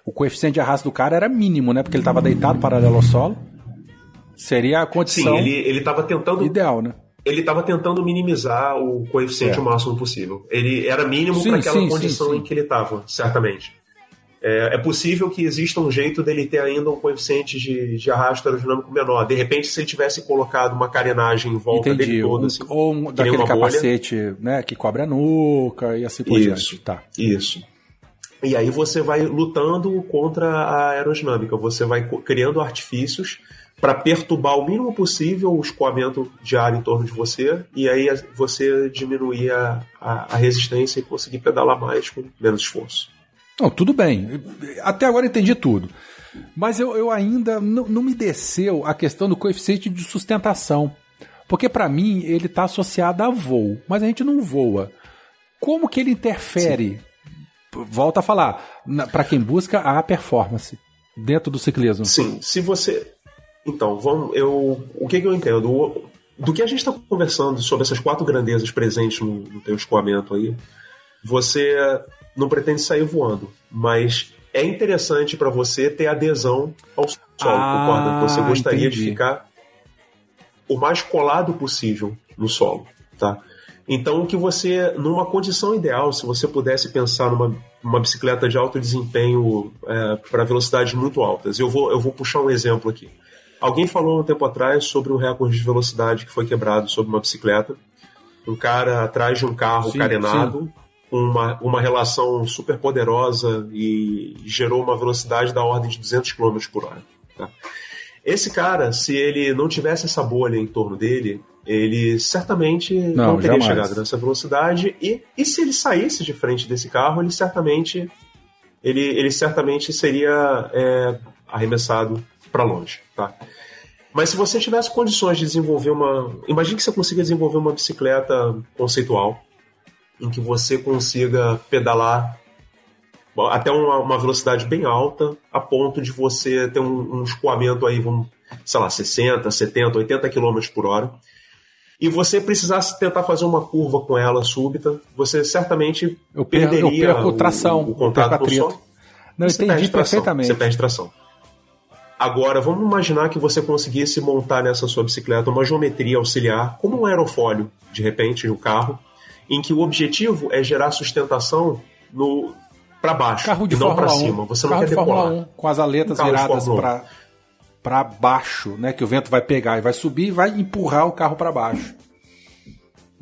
o coeficiente de arrasto do cara era mínimo, né? Porque ele estava deitado paralelo ao solo. Seria a Sim, condição ele, ele tava tentando ideal, né? ele estava tentando minimizar o coeficiente É. o máximo possível. Ele era mínimo Sim, para aquela sim, condição sim, sim. em que ele estava, certamente. É, é possível que exista um jeito dele ter ainda um coeficiente de, de arrasto aerodinâmico menor. De repente, se ele tivesse colocado uma carenagem em volta Entendi. dele todo, assim, ou um, daquele uma bolha. capacete né, que cobre a nuca e assim por Isso. diante. Tá. Isso. E aí você vai lutando contra a aerodinâmica, você vai criando artifícios para perturbar o mínimo possível o escoamento de ar em torno de você, e aí você diminuir a, a, a resistência e conseguir pedalar mais com menos esforço. Não, tudo bem. Até agora entendi tudo. Mas eu, eu ainda não, me desceu a questão do coeficiente de sustentação. Porque para mim ele está associado a voo, mas a gente não voa. Como que ele interfere? Volta a falar, para quem busca a performance dentro do ciclismo. Sim, se você. Então, vamos. Eu, o que, que eu entendo? Do que a gente está conversando sobre essas quatro grandezas presentes no, no teu escoamento aí, você não pretende sair voando, mas é interessante para você ter adesão ao solo, Ah, concorda? Você gostaria entendi. de ficar o mais colado possível no solo, tá? Então, o que você, numa condição ideal, se você pudesse pensar numa uma bicicleta de alto desempenho para velocidades muito altas, eu vou, eu vou puxar um exemplo aqui. Alguém falou um tempo atrás sobre um recorde de velocidade que foi quebrado sobre uma bicicleta. Um cara atrás de um carro Sim, carenado, Uma, uma relação super poderosa e gerou uma velocidade da ordem de 200 km por hora. tá? Esse cara, se ele não tivesse essa bolha em torno dele, ele certamente não, Não, teria jamais. chegado nessa velocidade. E, e se ele saísse de frente desse carro, ele certamente ele, ele certamente seria é, arremessado para longe, tá? Mas se você tivesse condições de desenvolver uma, imagine que você consiga desenvolver uma bicicleta conceitual em que você consiga pedalar até uma, uma velocidade bem alta, a ponto de você ter um, um escoamento aí, vamos, sei lá, 60, 70, 80 km por hora, e você precisasse tentar fazer uma curva com ela súbita, você certamente Eu perco, eu perderia perco tração, o, o eu contato com o atrito. solo. Não, eu Você entendi tração, perfeitamente. Você perde tração. Agora, vamos imaginar que você conseguisse montar nessa sua bicicleta uma geometria auxiliar, como um aerofólio, de repente, no carro, em que o objetivo é gerar sustentação no para baixo carro de e não para 1, cima. Você carro não quer de Fórmula decolar. 1, com as aletas Um viradas Fórmula 1. para para baixo, né? Que o vento vai pegar e vai subir e vai empurrar o carro para baixo.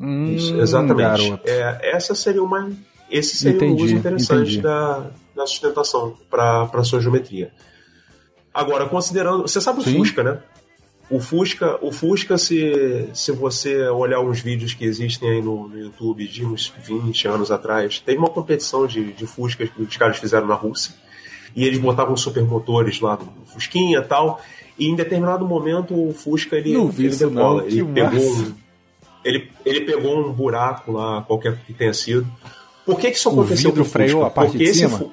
Hum, Isso, exatamente. É, essa seria uma, esse seria um Entendi, uso interessante entendi. da, da sustentação para a sua geometria. Agora, considerando. Você sabe o Sim. Fusca, né? O Fusca, o Fusca se, se você olhar uns vídeos que existem aí no, no YouTube de uns 20 anos atrás, teve uma competição de, de Fuscas que os caras fizeram na Rússia. E eles botavam supermotores lá no Fusquinha e tal. E em determinado momento o Fusca ele, Não vi ele isso decola. não, ele pegou um, ele, ele pegou um buraco lá, qualquer que tenha sido. Por que, que isso O aconteceu vidro com o freou Fusca? a parte Porque de esse cima? Fu-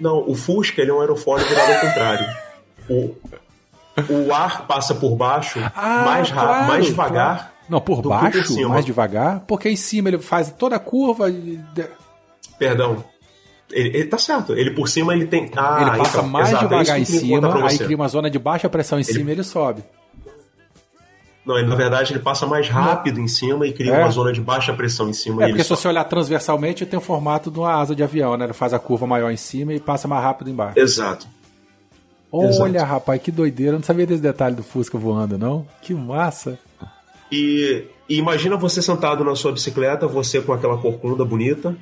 Não, o Fusca ele é um aerofólio virado ao contrário. O, o ar passa por baixo Ah, mais rápido, claro, mais devagar. claro. Não, por baixo, por mais devagar, porque em cima ele faz toda a curva e de- Perdão. Ele, ele tá certo. Ele por cima ele tem. Ah, ele passa então, mais exato, é devagar em queria contar cima, aí cria uma zona de baixa pressão em cima e ele sobe. Não, ele, na verdade ele passa mais rápido em cima e cria É. uma zona de baixa pressão em cima. É e porque ele se você olhar transversalmente, tem o formato de uma asa de avião, né? Ele faz a curva maior em cima e passa mais rápido embaixo. Exato. Olha, exato. rapaz, que doideira. Eu não sabia desse detalhe do Fusca voando, não. Que massa. E, e imagina você sentado na sua bicicleta, você com aquela corcunda bonita,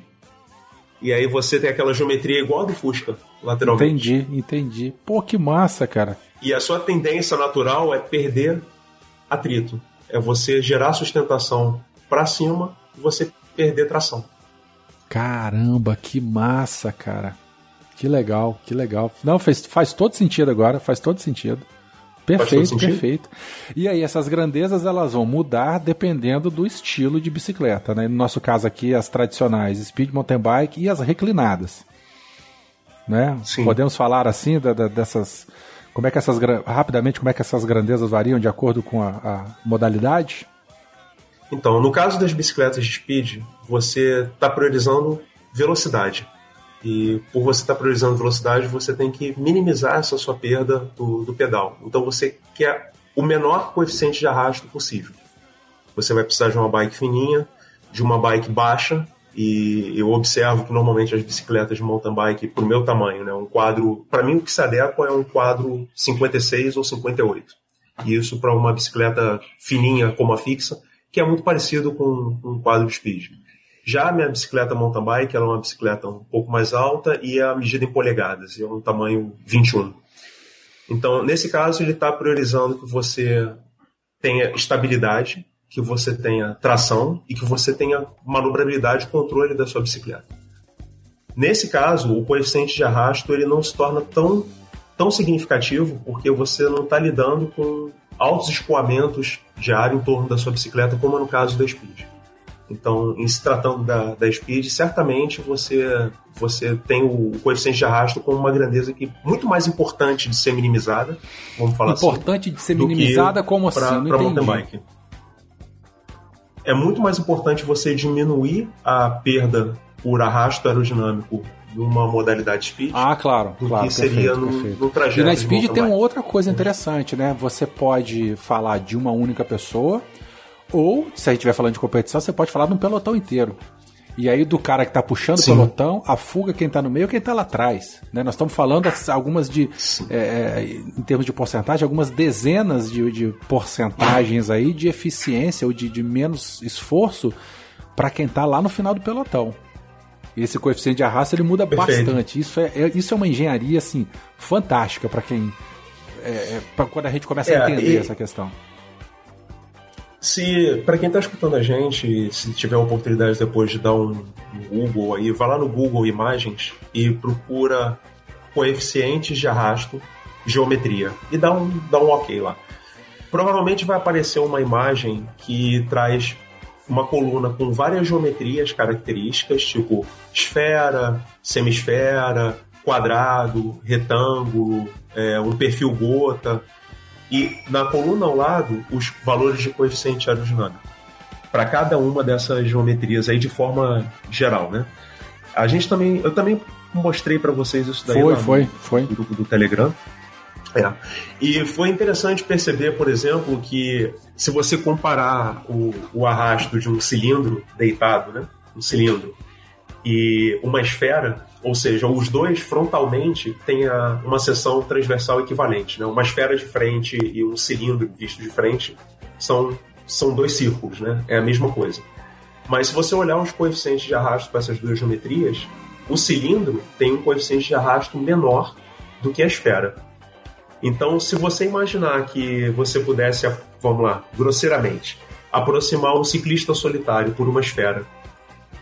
e aí você tem aquela geometria igual a do Fusca, lateralmente. Entendi, entendi. Pô, que massa, cara. E a sua tendência natural é perder atrito. É você gerar sustentação para cima e você perder tração. Caramba, que massa, cara. Que legal, que legal. Não, faz, faz todo sentido agora, faz todo sentido. Perfeito, sentido? perfeito. E aí, essas grandezas elas vão mudar dependendo do estilo de bicicleta, né? No nosso caso aqui, as tradicionais speed mountain bike e as reclinadas. Né? Sim. Podemos falar assim da- da- dessas. Como é que essas rapidamente como é que essas grandezas variam de acordo com a, a modalidade? Então, no caso das bicicletas de speed, você está priorizando velocidade. E por você estar priorizando velocidade, você tem que minimizar essa sua perda do, do pedal. Então você quer o menor coeficiente de arrasto possível. Você vai precisar de uma bike fininha, de uma bike baixa, e eu observo que normalmente as bicicletas de mountain bike, pro meu tamanho, né, um quadro, para mim o que se adequa é um quadro 56 ou 58. E isso para uma bicicleta fininha como a fixa, que é muito parecido com um quadro de speed. Já a minha bicicleta mountain bike, ela é uma bicicleta um pouco mais alta e é medida em polegadas, e é um tamanho 21. Então, nesse caso, ele está priorizando que você tenha estabilidade, que você tenha tração e que você tenha manobrabilidade e controle da sua bicicleta. Nesse caso, o coeficiente de arrasto ele não se torna tão, tão significativo porque você não está lidando com altos escoamentos de ar em torno da sua bicicleta, como no caso da Speed. Então, em se tratando da, da Speed, certamente você, você tem o coeficiente de arrasto como uma grandeza que muito mais importante de ser minimizada, vamos falar assim, Importante de ser minimizada como assim? pra- Não pra entendi. mountain bike. É muito mais importante você diminuir a perda por arrasto aerodinâmico numa modalidade speed Ah, claro, do claro, que seria perfeito, no, perfeito. no trajeto. E na Speed tem uma outra coisa interessante, né? Você pode falar de uma única pessoa, ou, se a gente estiver falando de competição, você pode falar de um pelotão inteiro. E aí, do cara que tá puxando Sim. o pelotão, a fuga quem tá no meio quem tá lá atrás. Né? Nós estamos falando as- algumas de, é, é, em termos de porcentagem, algumas dezenas de, de porcentagens aí de eficiência ou de, de menos esforço para quem tá lá no final do pelotão. Esse coeficiente de arrasto ele muda Perfeito. bastante. Isso é, é- isso é uma engenharia assim fantástica para quem é, é, pra quando a gente começa a É, entender e- essa questão. Se, para quem tá escutando a gente, se tiver a oportunidade depois de dar um, um Google aí, vai lá no Google Imagens e procura coeficientes de arrasto, geometria e dá um, dá um ok lá. Provavelmente vai aparecer uma imagem que traz uma coluna com várias geometrias características, tipo esfera, semisfera, quadrado, retângulo, é, um perfil gota e na coluna ao lado os valores de coeficiente aerodinâmico para cada uma dessas geometrias aí de forma geral, né? A gente também, eu também mostrei para vocês isso daí Foi, lá no foi, foi. grupo do Telegram. É. E foi interessante perceber, por exemplo, que se você comparar o, o arrasto de um cilindro deitado, né? Um cilindro, e uma esfera, ou seja, os dois frontalmente têm uma seção transversal equivalente. Né? Uma esfera de frente e um cilindro visto de frente são, são dois círculos, né? é a mesma coisa. Mas se você olhar os coeficientes de arrasto para essas duas geometrias, o cilindro tem um coeficiente de arrasto menor do que a esfera. Então, se você imaginar que você pudesse, vamos lá, grosseiramente, aproximar um ciclista solitário por uma esfera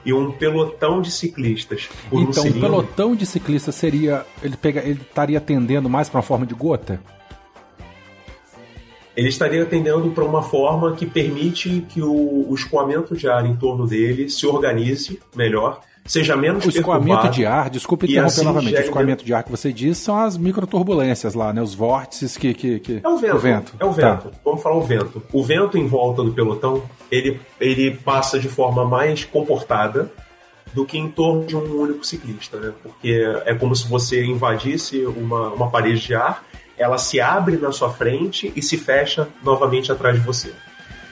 e um pelotão de ciclistas por então, um o pelotão de ciclistas seria... Ele, pega, ele estaria tendendo mais para uma forma de gota? Ele estaria tendendo para uma forma que permite que o, o escoamento de ar em torno dele se organize melhor seja menos O escoamento de ar, desculpe interromper assim novamente, o escoamento de ar que você diz são as microturbulências lá, né? Os vórtices que... que, que... É o vento. O vento. É o vento. Tá. Vamos falar o vento. O vento em volta do pelotão, ele, ele passa de forma mais comportada do que em torno de um único ciclista, né? Porque é como se você invadisse uma, uma parede de ar, ela se abre na sua frente e se fecha novamente atrás de você.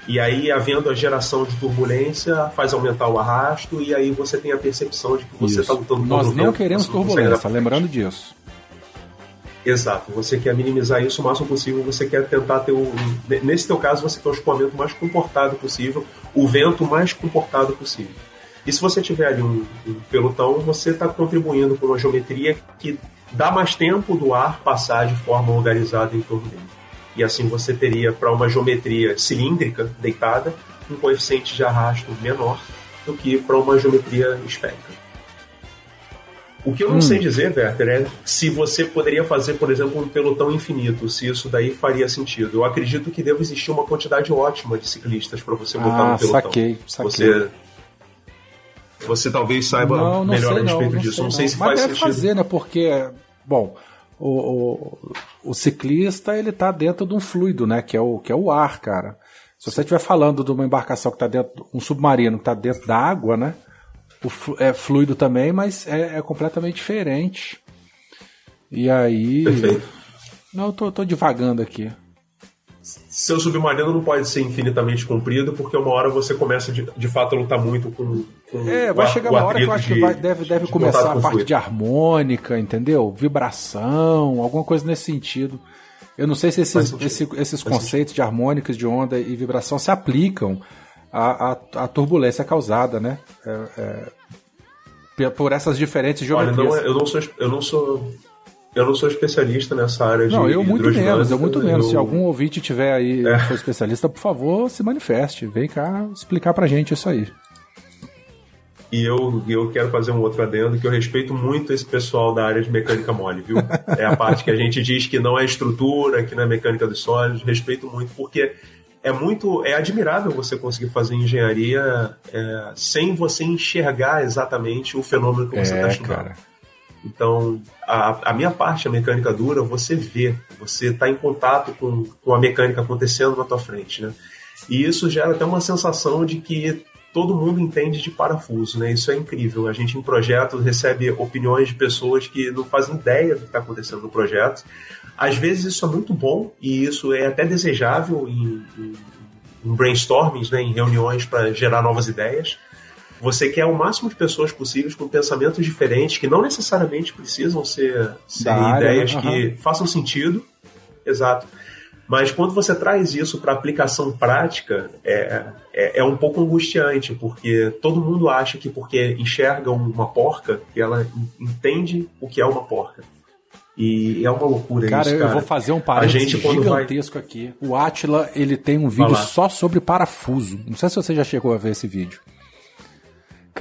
E aí, havendo a geração de turbulência, faz aumentar o arrasto, e aí você tem a percepção de que você está lutando Nós não tempo, queremos turbulência, lembrando disso. Exato, você quer minimizar isso o máximo possível, você quer tentar ter o. Nesse teu caso, você quer o escoamento mais comportado possível, o vento mais comportado possível. E se você tiver ali um, um pelotão, você está contribuindo com uma geometria que dá mais tempo do ar passar de forma organizada em torno dele e assim você teria para uma geometria cilíndrica deitada um coeficiente de arrasto menor do que para uma geometria esférica. O que eu não hum. sei dizer, Werther, é se você poderia fazer, por exemplo, um pelotão infinito, se isso daí faria sentido. Eu acredito que deve existir uma quantidade ótima de ciclistas para você botar ah, no pelotão. Saquei, saquei. Você, você talvez saiba não, não melhor sei, a respeito não, disso. Não, não sei se Mas faz deve sentido. fazer, né? Porque, bom, o, o, o ciclista ele está dentro de um fluido, né? Que é o, que é o ar, cara. Se você estiver falando de uma embarcação que está dentro, um submarino que está dentro da água, né? O, é fluido também, mas é, é completamente diferente. E aí. Perfeito. Não, eu tô, tô divagando aqui seu submarino não pode ser infinitamente comprido, porque uma hora você começa de, de fato a lutar muito com. É, vai chegar uma hora que eu acho de, que vai, deve, deve de começar a parte de harmônica, entendeu? Vibração, alguma coisa nesse sentido. Eu não sei se esses, esse, esses conceitos de harmônicas, de onda e vibração se aplicam à, à, à turbulência causada, né? É, é, por essas diferentes geometrias. Olha, não, é, eu não sou, eu não sou eu não sou especialista nessa área de Não, eu muito menos, eu muito menos. Eu... Se algum ouvinte tiver aí, é. for especialista, por favor, se manifeste. Vem cá explicar pra gente isso aí. E eu, eu quero fazer um outro adendo que eu respeito muito esse pessoal da área de mecânica mole, viu? <laughs> É a parte que a gente diz que não é estrutura, que não é mecânica dos sólidos. Respeito muito, porque é muito. É admirável você conseguir fazer engenharia é, sem você enxergar exatamente o fenômeno que você está é, estudando. Cara. Então, a, a, minha parte, a mecânica dura, você vê, você está em contato com, com a mecânica acontecendo na tua frente, né? E isso gera até uma sensação de que todo mundo entende de parafuso, né? Isso é incrível. A gente em projetos recebe opiniões de pessoas que não fazem ideia do que está acontecendo no projeto. Às vezes isso é muito bom e isso é até desejável em, em, em brainstormings, né? em reuniões para gerar novas ideias. Você quer o máximo de pessoas possíveis com pensamentos diferentes, que não necessariamente precisam ser, ser ideias área, né? que façam sentido. Exato. Mas quando você traz isso para aplicação prática, é, é, é, um pouco angustiante, porque todo mundo acha que porque enxerga uma porca, que ela entende o que é uma porca. E é uma loucura cara, isso, cara. eu vou fazer um parênteses gigantesco vai... aqui. O Atila, ele tem um vídeo só sobre parafuso. Não sei se você já chegou a ver esse vídeo.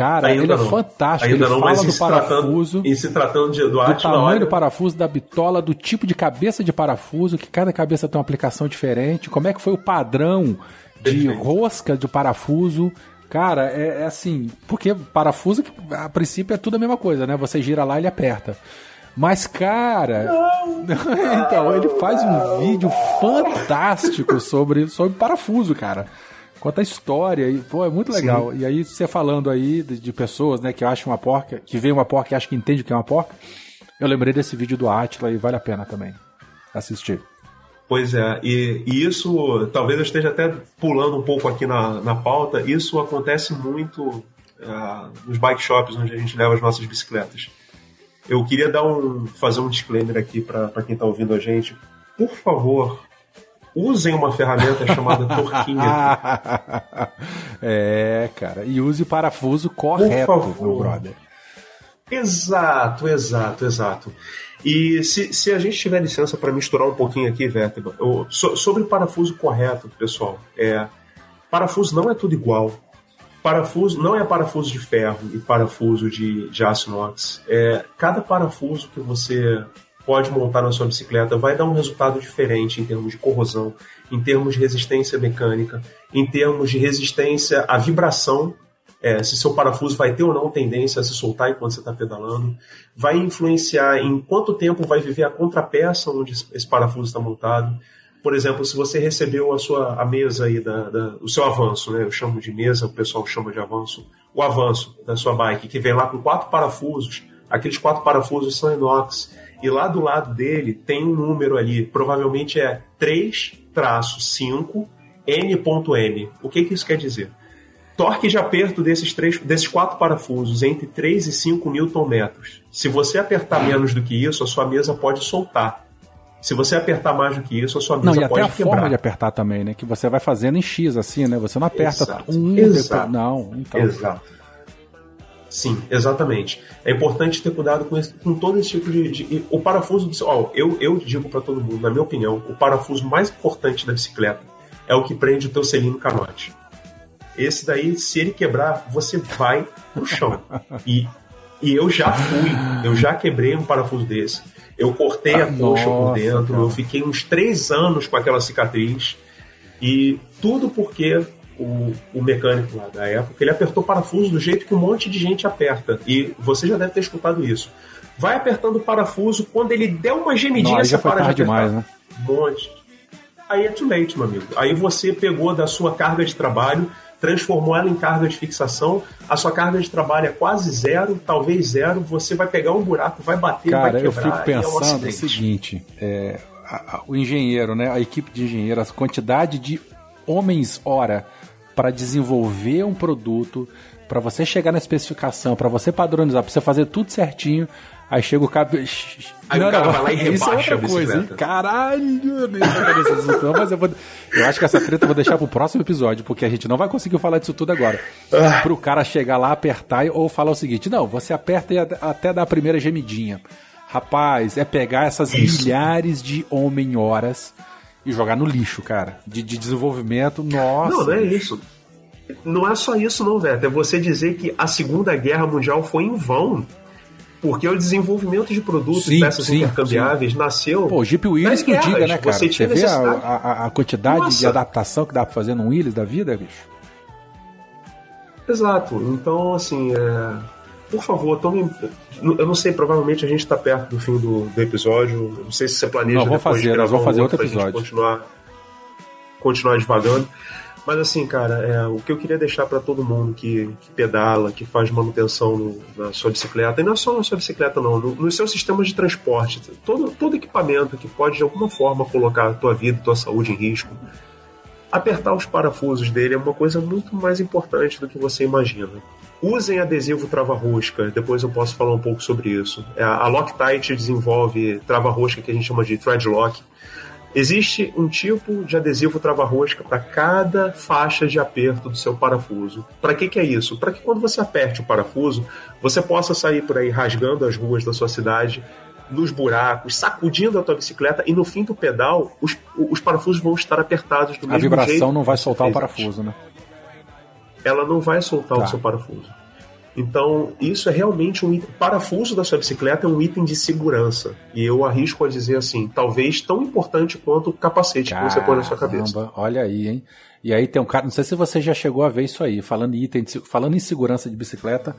Cara, Ainda ele é não. fantástico. Ainda ele não, fala do parafuso. Tratando, e se tratando de, do, do tamanho olha... do parafuso, da bitola, do tipo de cabeça de parafuso, que cada cabeça tem uma aplicação diferente. Como é que foi o padrão de Perfeito. rosca de parafuso. Cara, é, é, assim, porque parafuso, a princípio, é tudo a mesma coisa, né? Você gira lá e ele aperta. Mas, cara. Não, <laughs> então, ele faz um vídeo fantástico sobre, sobre parafuso, cara conta a história e pô, é muito legal. Sim. E aí você falando aí de, de, pessoas, né, que acham uma porca, que vê uma porca e acha que entende o que é uma porca, eu lembrei desse vídeo do Atila e vale a pena também. assistir. Pois é, e, e, isso, talvez eu esteja até pulando um pouco aqui na, na pauta, isso acontece muito uh, nos bike shops onde a gente leva as nossas bicicletas. Eu queria dar um, fazer um disclaimer aqui para quem está ouvindo a gente. Por favor, usem uma ferramenta chamada <laughs> Torquinha. é, cara, e use parafuso correto, meu brother. Exato, exato, exato. E se, se a gente tiver licença para misturar um pouquinho aqui, Vértebra, so, sobre parafuso correto, pessoal, é parafuso não é tudo igual. Parafuso não é parafuso de ferro e parafuso de, de aço inox. É, cada parafuso que você pode montar na sua bicicleta vai dar um resultado diferente em termos de corrosão, em termos de resistência mecânica, em termos de resistência à vibração é, se seu parafuso vai ter ou não tendência a se soltar enquanto você está pedalando, vai influenciar em quanto tempo vai viver a contrapeça onde esse parafuso está montado. Por exemplo, se você recebeu a sua a mesa aí da, da, o seu avanço, né? Eu chamo de mesa, o pessoal chama de avanço. O avanço da sua bike que vem lá com quatro parafusos, aqueles quatro parafusos são inox e lá do lado dele tem um número ali, provavelmente é 3-5 N.M. O que, que isso quer dizer? torque de aperto desses, três, desses quatro parafusos entre 3 e 5 Nm. Se você apertar menos do que isso, a sua mesa pode soltar. Se você apertar mais do que isso, a sua mesa não, e pode até a quebrar. forma de apertar também, né? Que você vai fazendo em X, assim, né? Você não aperta Exato. um Exato. depois. Não, então. Exato. Sim, exatamente. É importante ter cuidado com, esse, com todo esse tipo de. de o parafuso. Do, ó, eu, eu digo para todo mundo, na minha opinião, o parafuso mais importante da bicicleta é o que prende o teu selinho no canote. Esse daí, se ele quebrar, você vai pro chão. E, e eu já fui, eu já quebrei um parafuso desse. Eu cortei a Ah, coxa por dentro, cara. eu fiquei uns três anos com aquela cicatriz. E tudo porque o, o mecânico lá da época, ele apertou o parafuso do jeito que um monte de gente aperta. E você já deve ter escutado isso. Vai apertando o parafuso, quando ele der uma gemidinha, Não, já foi para de demais, né? Um monte. Aí é too late, meu amigo. Aí você pegou da sua carga de trabalho, transformou ela em carga de fixação, a sua carga de trabalho é quase zero, talvez zero, você vai pegar um buraco, vai bater, Cara, vai eu quebrar. fico e é um pensando o seguinte: é, a- a- o engenheiro, né, a equipe de engenheiros, a quantidade de homens-hora para desenvolver um produto, para você chegar na especificação, para você padronizar, para você fazer tudo certinho. Aí chega o cara. Aí o cara vai lá e isso é rebaixa outra a coisa, hein? Caralho, eu nem não, mas eu, vou, eu acho que essa treta eu vou deixar pro próximo episódio, porque a gente não vai conseguir falar disso tudo agora. Ah. Pro cara chegar lá, apertar ou falar o seguinte: não, você aperta e até dar a primeira gemidinha. Rapaz, é pegar essas Isso. milhares de homem-horas e jogar no lixo, cara. De, de desenvolvimento, nossa. Não, não é isso. Não é só isso, não, Veto. É você dizer que a Segunda Guerra Mundial foi em vão. Porque o desenvolvimento de produtos Sim, e peças sim, intercambiáveis nasceu. Pô, o Jeep Willys nas que diga, né, cara? Você Você, vê a, a- a quantidade de Nossa. adaptação que dá pra fazer num Willys da vida, bicho? Exato. Então, assim, é... por favor, tome. Eu não sei, provavelmente a gente está perto do fim do, do episódio. Eu Não sei se você planeja Não, de fazer, nós vamos fazer outro episódio. Continuar, continuar devagando. Mas assim, cara, é, o que eu queria deixar para todo mundo que, que pedala, que faz manutenção no- na sua bicicleta, e não é só na sua bicicleta, não, no, nos seus sistemas de transporte, todo, todo equipamento que pode de alguma forma colocar a tua vida tua saúde em risco, apertar os parafusos dele é uma coisa muito mais importante do que você imagina. Usem adesivo trava-rosca, depois eu posso falar um pouco sobre isso. É, A Loctite desenvolve trava-rosca que a gente chama de thread lock. Existe um tipo de adesivo trava-rosca para cada faixa de aperto do seu parafuso. Para que, que é isso? Para que quando você aperte o parafuso, você possa sair por aí rasgando as ruas da sua cidade, nos buracos, sacudindo a tua bicicleta e no fim do pedal, os, os parafusos vão estar apertados do A mesmo jeito. vibração não vai soltar o parafuso, né? Ela não vai soltar Tá. o seu parafuso. Então, isso é realmente um item. Parafuso da sua bicicleta é um item de segurança. E eu arrisco a dizer assim, talvez tão importante quanto o capacete que você põe na sua cabeça. Caramba, Olha aí, hein? E aí tem um cara, não sei se você já chegou a ver isso aí, falando em item, de falando em segurança de bicicleta.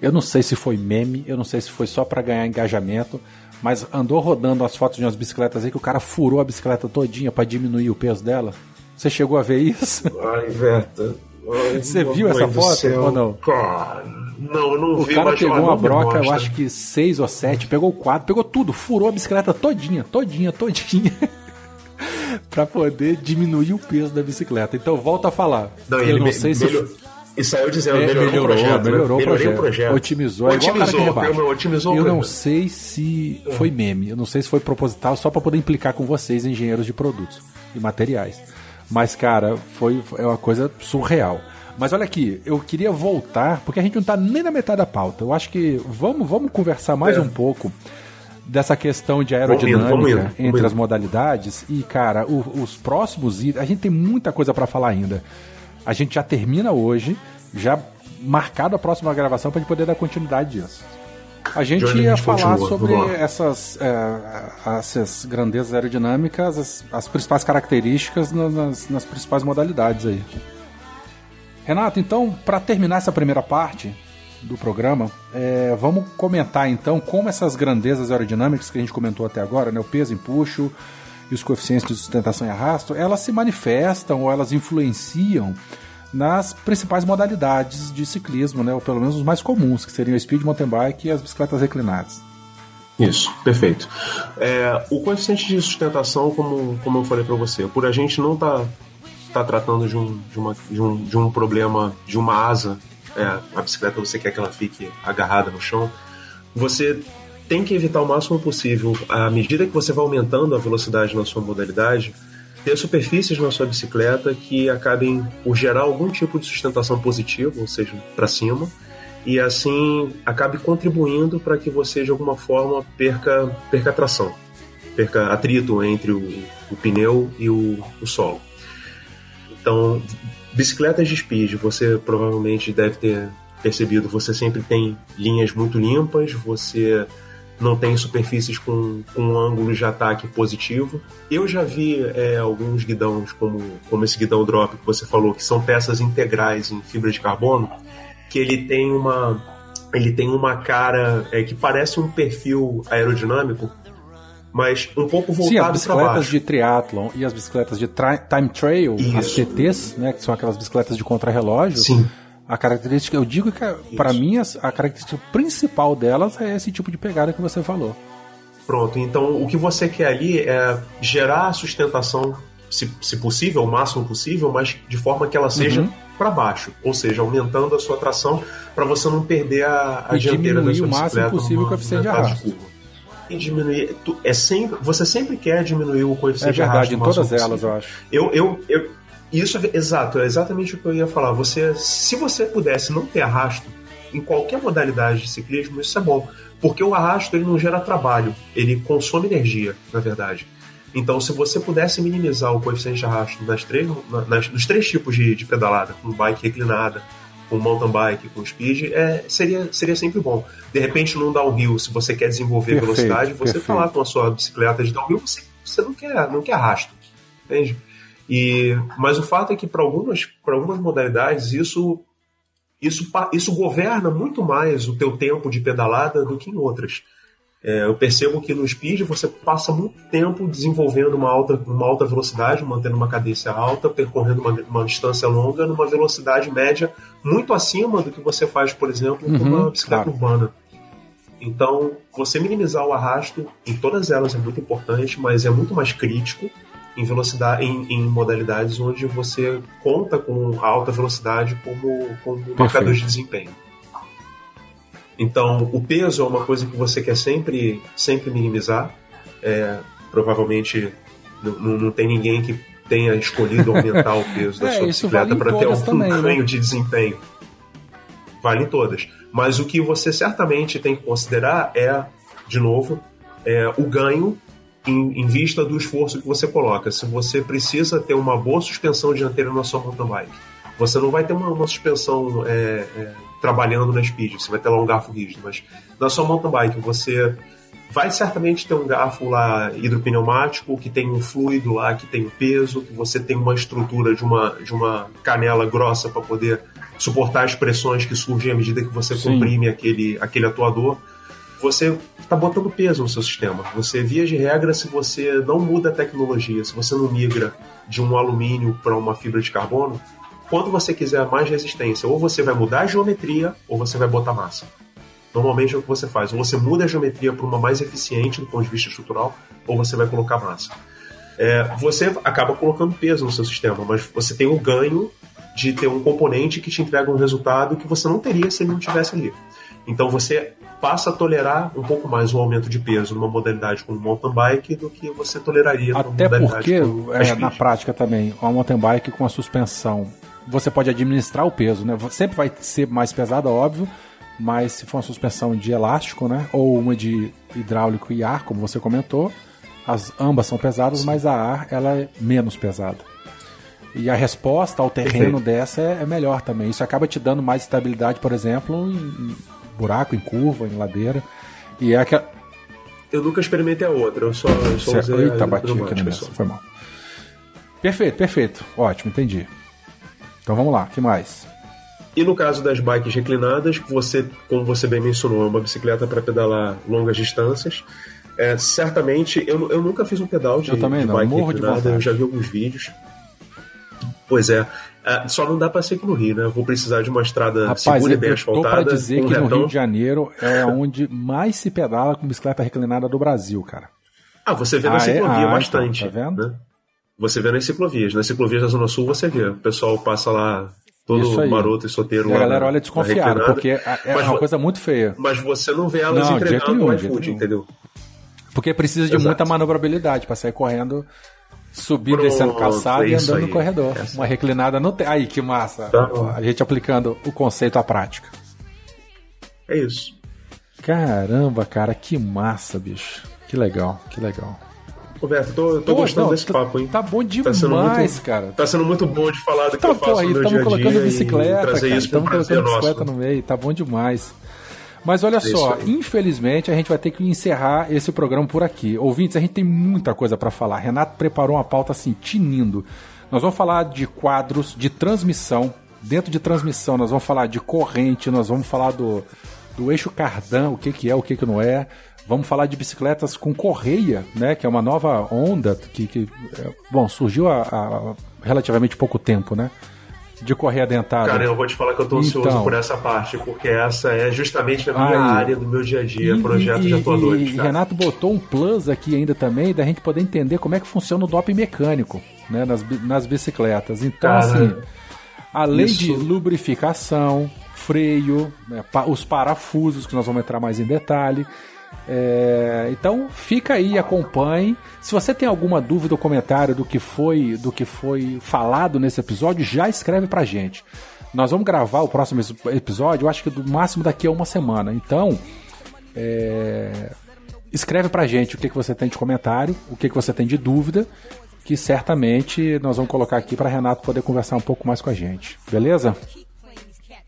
Eu não sei se foi meme, eu não sei se foi só pra ganhar engajamento, mas andou rodando as fotos de umas bicicletas aí que o cara furou a bicicleta todinha pra diminuir o peso dela. Você chegou a ver isso? Ai, Verta. Você viu essa foto ou não? Cara, Não, eu não o vi, cara mas pegou uma broca, eu acho que seis ou sete, pegou quatro, pegou tudo, furou a bicicleta todinha, todinha, todinha. <laughs> pra poder diminuir o peso da bicicleta. Então, volta a falar. Não, eu não sei se E saiu dizendo, É, melhorou, o projeto. né? melhorou o Melhorei projeto. o projeto. Otimizou, é igual o cara otimizou, otimizou o Eu não sei se foi meme, eu não sei se foi proposital, só para poder implicar com vocês, engenheiros de produtos e materiais. Mas, cara, foi é uma coisa surreal. Mas olha aqui, eu queria voltar, porque a gente não tá nem na metade da pauta. Eu acho que vamos, vamos conversar mais É. um pouco dessa questão de aerodinâmica vamos indo, vamos entre as modalidades. E, cara, o- os próximos itens, a gente tem muita coisa para falar ainda. A gente já termina hoje, já marcado a próxima gravação para gente poder dar continuidade disso. A gente Johnny, a ia gente falar continua, sobre essas, é, essas grandezas aerodinâmicas, as, as principais características na- nas, nas principais modalidades aí. Renato, então, para terminar essa primeira parte do programa, é, vamos comentar então como essas grandezas aerodinâmicas que a gente comentou até agora, né, o peso, empuxo e os coeficientes de sustentação e arrasto, elas se manifestam ou elas influenciam nas principais modalidades de ciclismo, né, ou pelo menos os mais comuns, que seriam o speed mountain bike e as bicicletas reclinadas. Isso, perfeito. É, o coeficiente de sustentação, como, como eu falei para você, por a gente não tá, tá tratando de um, de, uma, de, um, de um problema de uma asa, é, a bicicleta você quer que ela fique agarrada no chão, você tem que evitar o máximo possível, à medida que você vai aumentando a velocidade na sua modalidade, ter superfícies na sua bicicleta que acabem por gerar algum tipo de sustentação positiva, ou seja, para cima, e assim acabe contribuindo para que você de alguma forma perca, perca tração, perca atrito entre o, o pneu e o, o solo. Então, bicicletas de speed, você provavelmente deve ter percebido, você sempre tem linhas muito limpas, você não tem superfícies com, com um ângulo de ataque positivo. Eu já vi é, alguns guidões, como, como esse guidão drop que você falou, que são peças integrais em fibra de carbono, que ele tem uma ele tem uma cara é, que parece um perfil aerodinâmico, mas um pouco Sim, as voltado bicicletas de triathlon e as bicicletas de time trail, as Isso. TTs, né, que são aquelas bicicletas de contrarrelógio, Sim. A característica, eu digo que para mim as- a característica principal delas é esse tipo de pegada que você falou. Pronto, então o que você quer ali é gerar a sustentação, se, se possível, o máximo possível, mas de forma que ela seja Uhum. para baixo, ou seja, aumentando a sua tração para você não perder a, a E dianteira da sua o máximo bicicleta possível o coeficiente de arrasto. E diminuir, tu- é sempre, você sempre quer diminuir o É coeficiente de arrasto verdade, em todas elas, possível. eu acho. Eu, eu, eu, isso exato, é exatamente o que eu ia falar. Você, se você pudesse não ter arrasto em qualquer modalidade de ciclismo, isso é bom, porque o arrasto ele não gera trabalho, ele consome energia, na verdade. Então, se você pudesse minimizar o coeficiente de arrasto nas três, na- nas, nos três tipos de, de pedalada, com bike reclinada, com mountain bike, com speed, é, seria, seria sempre bom. De repente, num downhill, se você quer desenvolver Perfeito, velocidade, você perfeito. falar com a sua bicicleta de downhill, você, você não quer, não quer arrasto, entende? E, mas o fato é que para algumas, algumas modalidades isso, isso, isso governa muito mais o teu tempo de pedalada do que em outras. É, eu percebo que no speed você passa muito tempo desenvolvendo uma alta, uma alta velocidade, mantendo uma cadência alta, percorrendo uma, uma distância longa numa velocidade média muito acima do que você faz, por exemplo, com Uhum, uma bicicleta claro. urbana. Então, você minimizar o arrasto em todas elas é muito importante, mas é muito mais crítico em velocidade, em, em modalidades onde você conta com alta velocidade como, como marcador de desempenho. Então, o peso é uma coisa que você quer sempre, sempre minimizar. É, provavelmente não, tem ninguém que tenha escolhido aumentar o <laughs> peso da É, sua vale bicicleta em para ter todas um também, né? ganho de desempenho. Vale em todas. Mas o que você certamente tem que considerar é, de novo, é, o ganho em, em vista do esforço que você coloca. Se você precisa ter uma boa suspensão dianteira na sua mountain bike, você não vai ter uma, uma suspensão é, é, trabalhando na speed, você vai ter lá um garfo rígido, mas na sua mountain bike você vai certamente ter um garfo lá hidropneumático que tem um fluido lá, que tem um peso, que você tem uma estrutura de uma, de uma canela grossa para poder suportar as pressões que surgem à medida que você Sim. comprime aquele, aquele atuador. Você está botando peso no seu sistema. Você, via de regra, se você não muda a tecnologia, se você não migra de um alumínio para uma fibra de carbono, quando você quiser mais resistência, ou você vai mudar a geometria ou você vai botar massa. Normalmente é o que você faz. Ou você muda a geometria para uma mais eficiente do ponto de vista estrutural, ou você vai colocar massa. É, você acaba colocando peso no seu sistema, mas você tem o ganho de ter um componente que te entrega um resultado que você não teria se ele não tivesse ali. Então você passa a tolerar um pouco mais o aumento de peso numa modalidade como mountain bike do que você toleraria numa Até modalidade porque, é, na prática também, uma mountain bike com a suspensão, você pode administrar o peso, né? Sempre vai ser mais pesada, óbvio, mas se for uma suspensão de elástico, né? Ou uma de hidráulico e ar, como você comentou, as ambas são pesadas, mas a ar ela é menos pesada. E a resposta ao terreno Perfeito. dessa é, é melhor também. Isso acaba te dando mais estabilidade, por exemplo, em, em buraco, em curva, em ladeira. E é aquela. Eu nunca experimentei a outra, eu só, eu só usei Eita, a bati aqui na. Foi mal. Perfeito, perfeito. Ótimo, entendi. Então vamos lá, que mais? E no caso das bikes reclinadas, você, como você bem mencionou, é uma bicicleta para pedalar longas distâncias. É, certamente, eu, eu nunca fiz um pedal de, Eu também de não, bike reclinada, eu já vi alguns vídeos. Pois é, é, só não dá para ser aqui no Rio, né? Eu vou precisar de uma estrada Rapaz, segura e bem asfaltada. pra dizer com que no retão. Rio de Janeiro é onde mais se pedala com bicicleta reclinada do Brasil, cara. Ah, você vê na Ah, é? ciclovia Ah, bastante. então, tá vendo? né? Você vê nas ciclovias. Nas ciclovias da Zona Sul você vê. O pessoal passa lá todo maroto e soteiro E lá. a galera na- olha na desconfiado, reclinada. porque é é Mas uma coisa muito feia. Mas você não vê elas Não, entregando nenhum, no iFood, entendeu? Porque precisa de Exato. muita manobrabilidade pra sair correndo, subindo, Pronto, descendo calçada e andando no aí. corredor. Essa. Uma reclinada não tem. Aí, que massa. Tá. A gente aplicando o conceito à prática. É isso. Caramba, cara, que massa, bicho. Que legal, que legal. Roberto, tô, tô Pô, gostando não, desse tá- papo, hein? Tá bom Tá demais, muito- cara. Tá sendo muito bom de falar do que Tá, eu faço aí no meu dia estamos a dia colocando e bicicleta, cara. Estamos colocando bicicleta nosso. no meio, tá bom demais. Mas olha isso só, infelizmente a gente vai ter que encerrar esse programa por aqui. Ouvintes, a gente tem muita coisa pra falar. Renato preparou uma pauta assim, tinindo. Nós vamos falar de quadros, de transmissão. Dentro de transmissão, nós vamos falar de corrente, nós vamos falar do, do eixo cardan, o que, que é, o que, que não é. Vamos falar de bicicletas com correia, né? Que é uma nova onda que, que é, bom, surgiu há, há relativamente pouco tempo, né? De correia dentada. Cara, eu vou te falar que eu tô ansioso Então. por essa parte, porque essa é justamente a minha Aí. área do meu dia a dia, E- projeto e, de atuadores. e cara. Renato botou um plus aqui ainda também, da gente poder entender como é que funciona o doping mecânico né, nas, nas bicicletas. Então, Cara, assim, além isso- de lubrificação, freio, né, pa- os parafusos, que nós vamos entrar mais em detalhe. É, então fica aí, acompanhe. Se você tem alguma dúvida ou comentário do que foi do que foi falado nesse episódio, já escreve pra gente. Nós vamos gravar o próximo episódio, eu acho que do máximo daqui a uma semana. Então, é, escreve pra gente o que, que você tem de comentário, o que, que você tem de dúvida, que certamente nós vamos colocar aqui para Renato poder conversar um pouco mais com a gente. Beleza?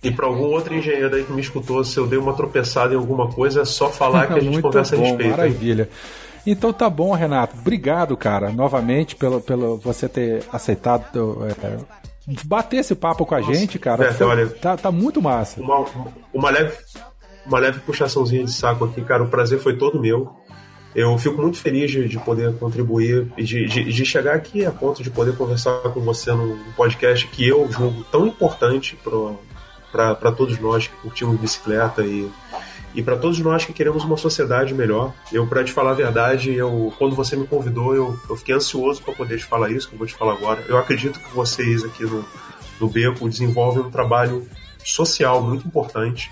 E pra algum outro engenheiro aí que me escutou, se eu dei uma tropeçada em alguma coisa, é só falar que a gente <laughs> conversa a bom, respeito. hein? maravilha. Então tá bom, Renato. Obrigado, cara, novamente pelo, pelo você ter aceitado é, bater esse papo com a gente, cara. Beto, Foi- olha- tá, tá muito massa. Uma, uma leve, uma leve puxaçãozinha de saco aqui, cara. O prazer foi todo meu. Eu fico muito feliz de, de poder contribuir e de, de, de chegar aqui a ponto de poder conversar com você num podcast que eu julgo tão importante para todos nós que curtimos bicicleta e, e para todos nós que queremos uma sociedade melhor. Eu, para te falar a verdade, eu, quando você me convidou, eu, eu fiquei ansioso para poder te falar isso, que eu vou te falar agora. Eu acredito que vocês aqui no, no Beco desenvolvem um trabalho social muito importante,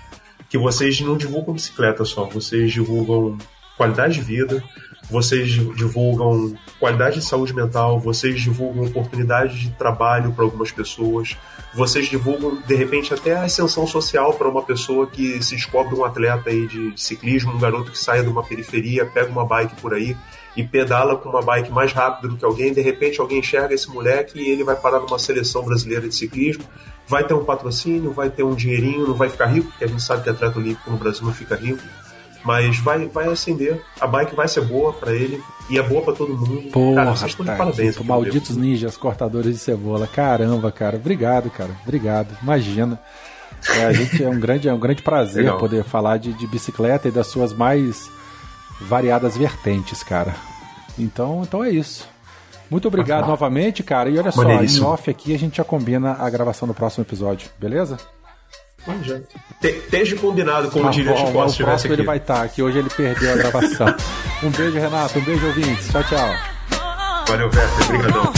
que vocês não divulgam bicicleta só, vocês divulgam qualidade de vida, vocês di- divulgam qualidade de saúde mental, vocês divulgam oportunidade de trabalho para algumas pessoas, vocês divulgam de repente até a ascensão social para uma pessoa que se descobre um atleta aí de ciclismo, um garoto que saia de uma periferia, pega uma bike por aí e pedala com uma bike mais rápida do que alguém, de repente alguém enxerga esse moleque e ele vai parar numa seleção brasileira de ciclismo, vai ter um patrocínio, vai ter um dinheirinho, não vai ficar rico, porque a gente sabe que atleta olímpico no Brasil não fica rico, mas vai, vai acender, a bike vai ser boa pra ele e é boa pra todo mundo. Porra, cara, vocês estão de tá, parabéns. tipo, malditos meu amigo. ninjas cortadores de cebola. Caramba, cara. Obrigado, cara. Obrigado. Imagina. É, a gente é um grande, é um grande prazer Legal. poder falar de, de bicicleta e das suas mais variadas vertentes, cara. Então, então é isso. Muito obrigado ah, novamente, cara. E olha só, em off aqui a gente já combina a gravação do próximo episódio, beleza? Esteja combinado com tá o diria bom, o próximo aqui. ele vai estar, que hoje ele perdeu a gravação. <laughs> um beijo, Renato. Um beijo, ouvintes. Tchau, tchau. Valeu, Beto. Obrigadão.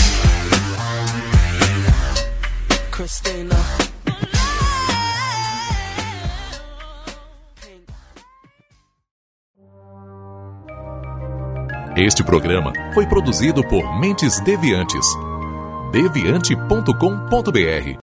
Este programa foi produzido por Mentes Deviantes. deviante.com.br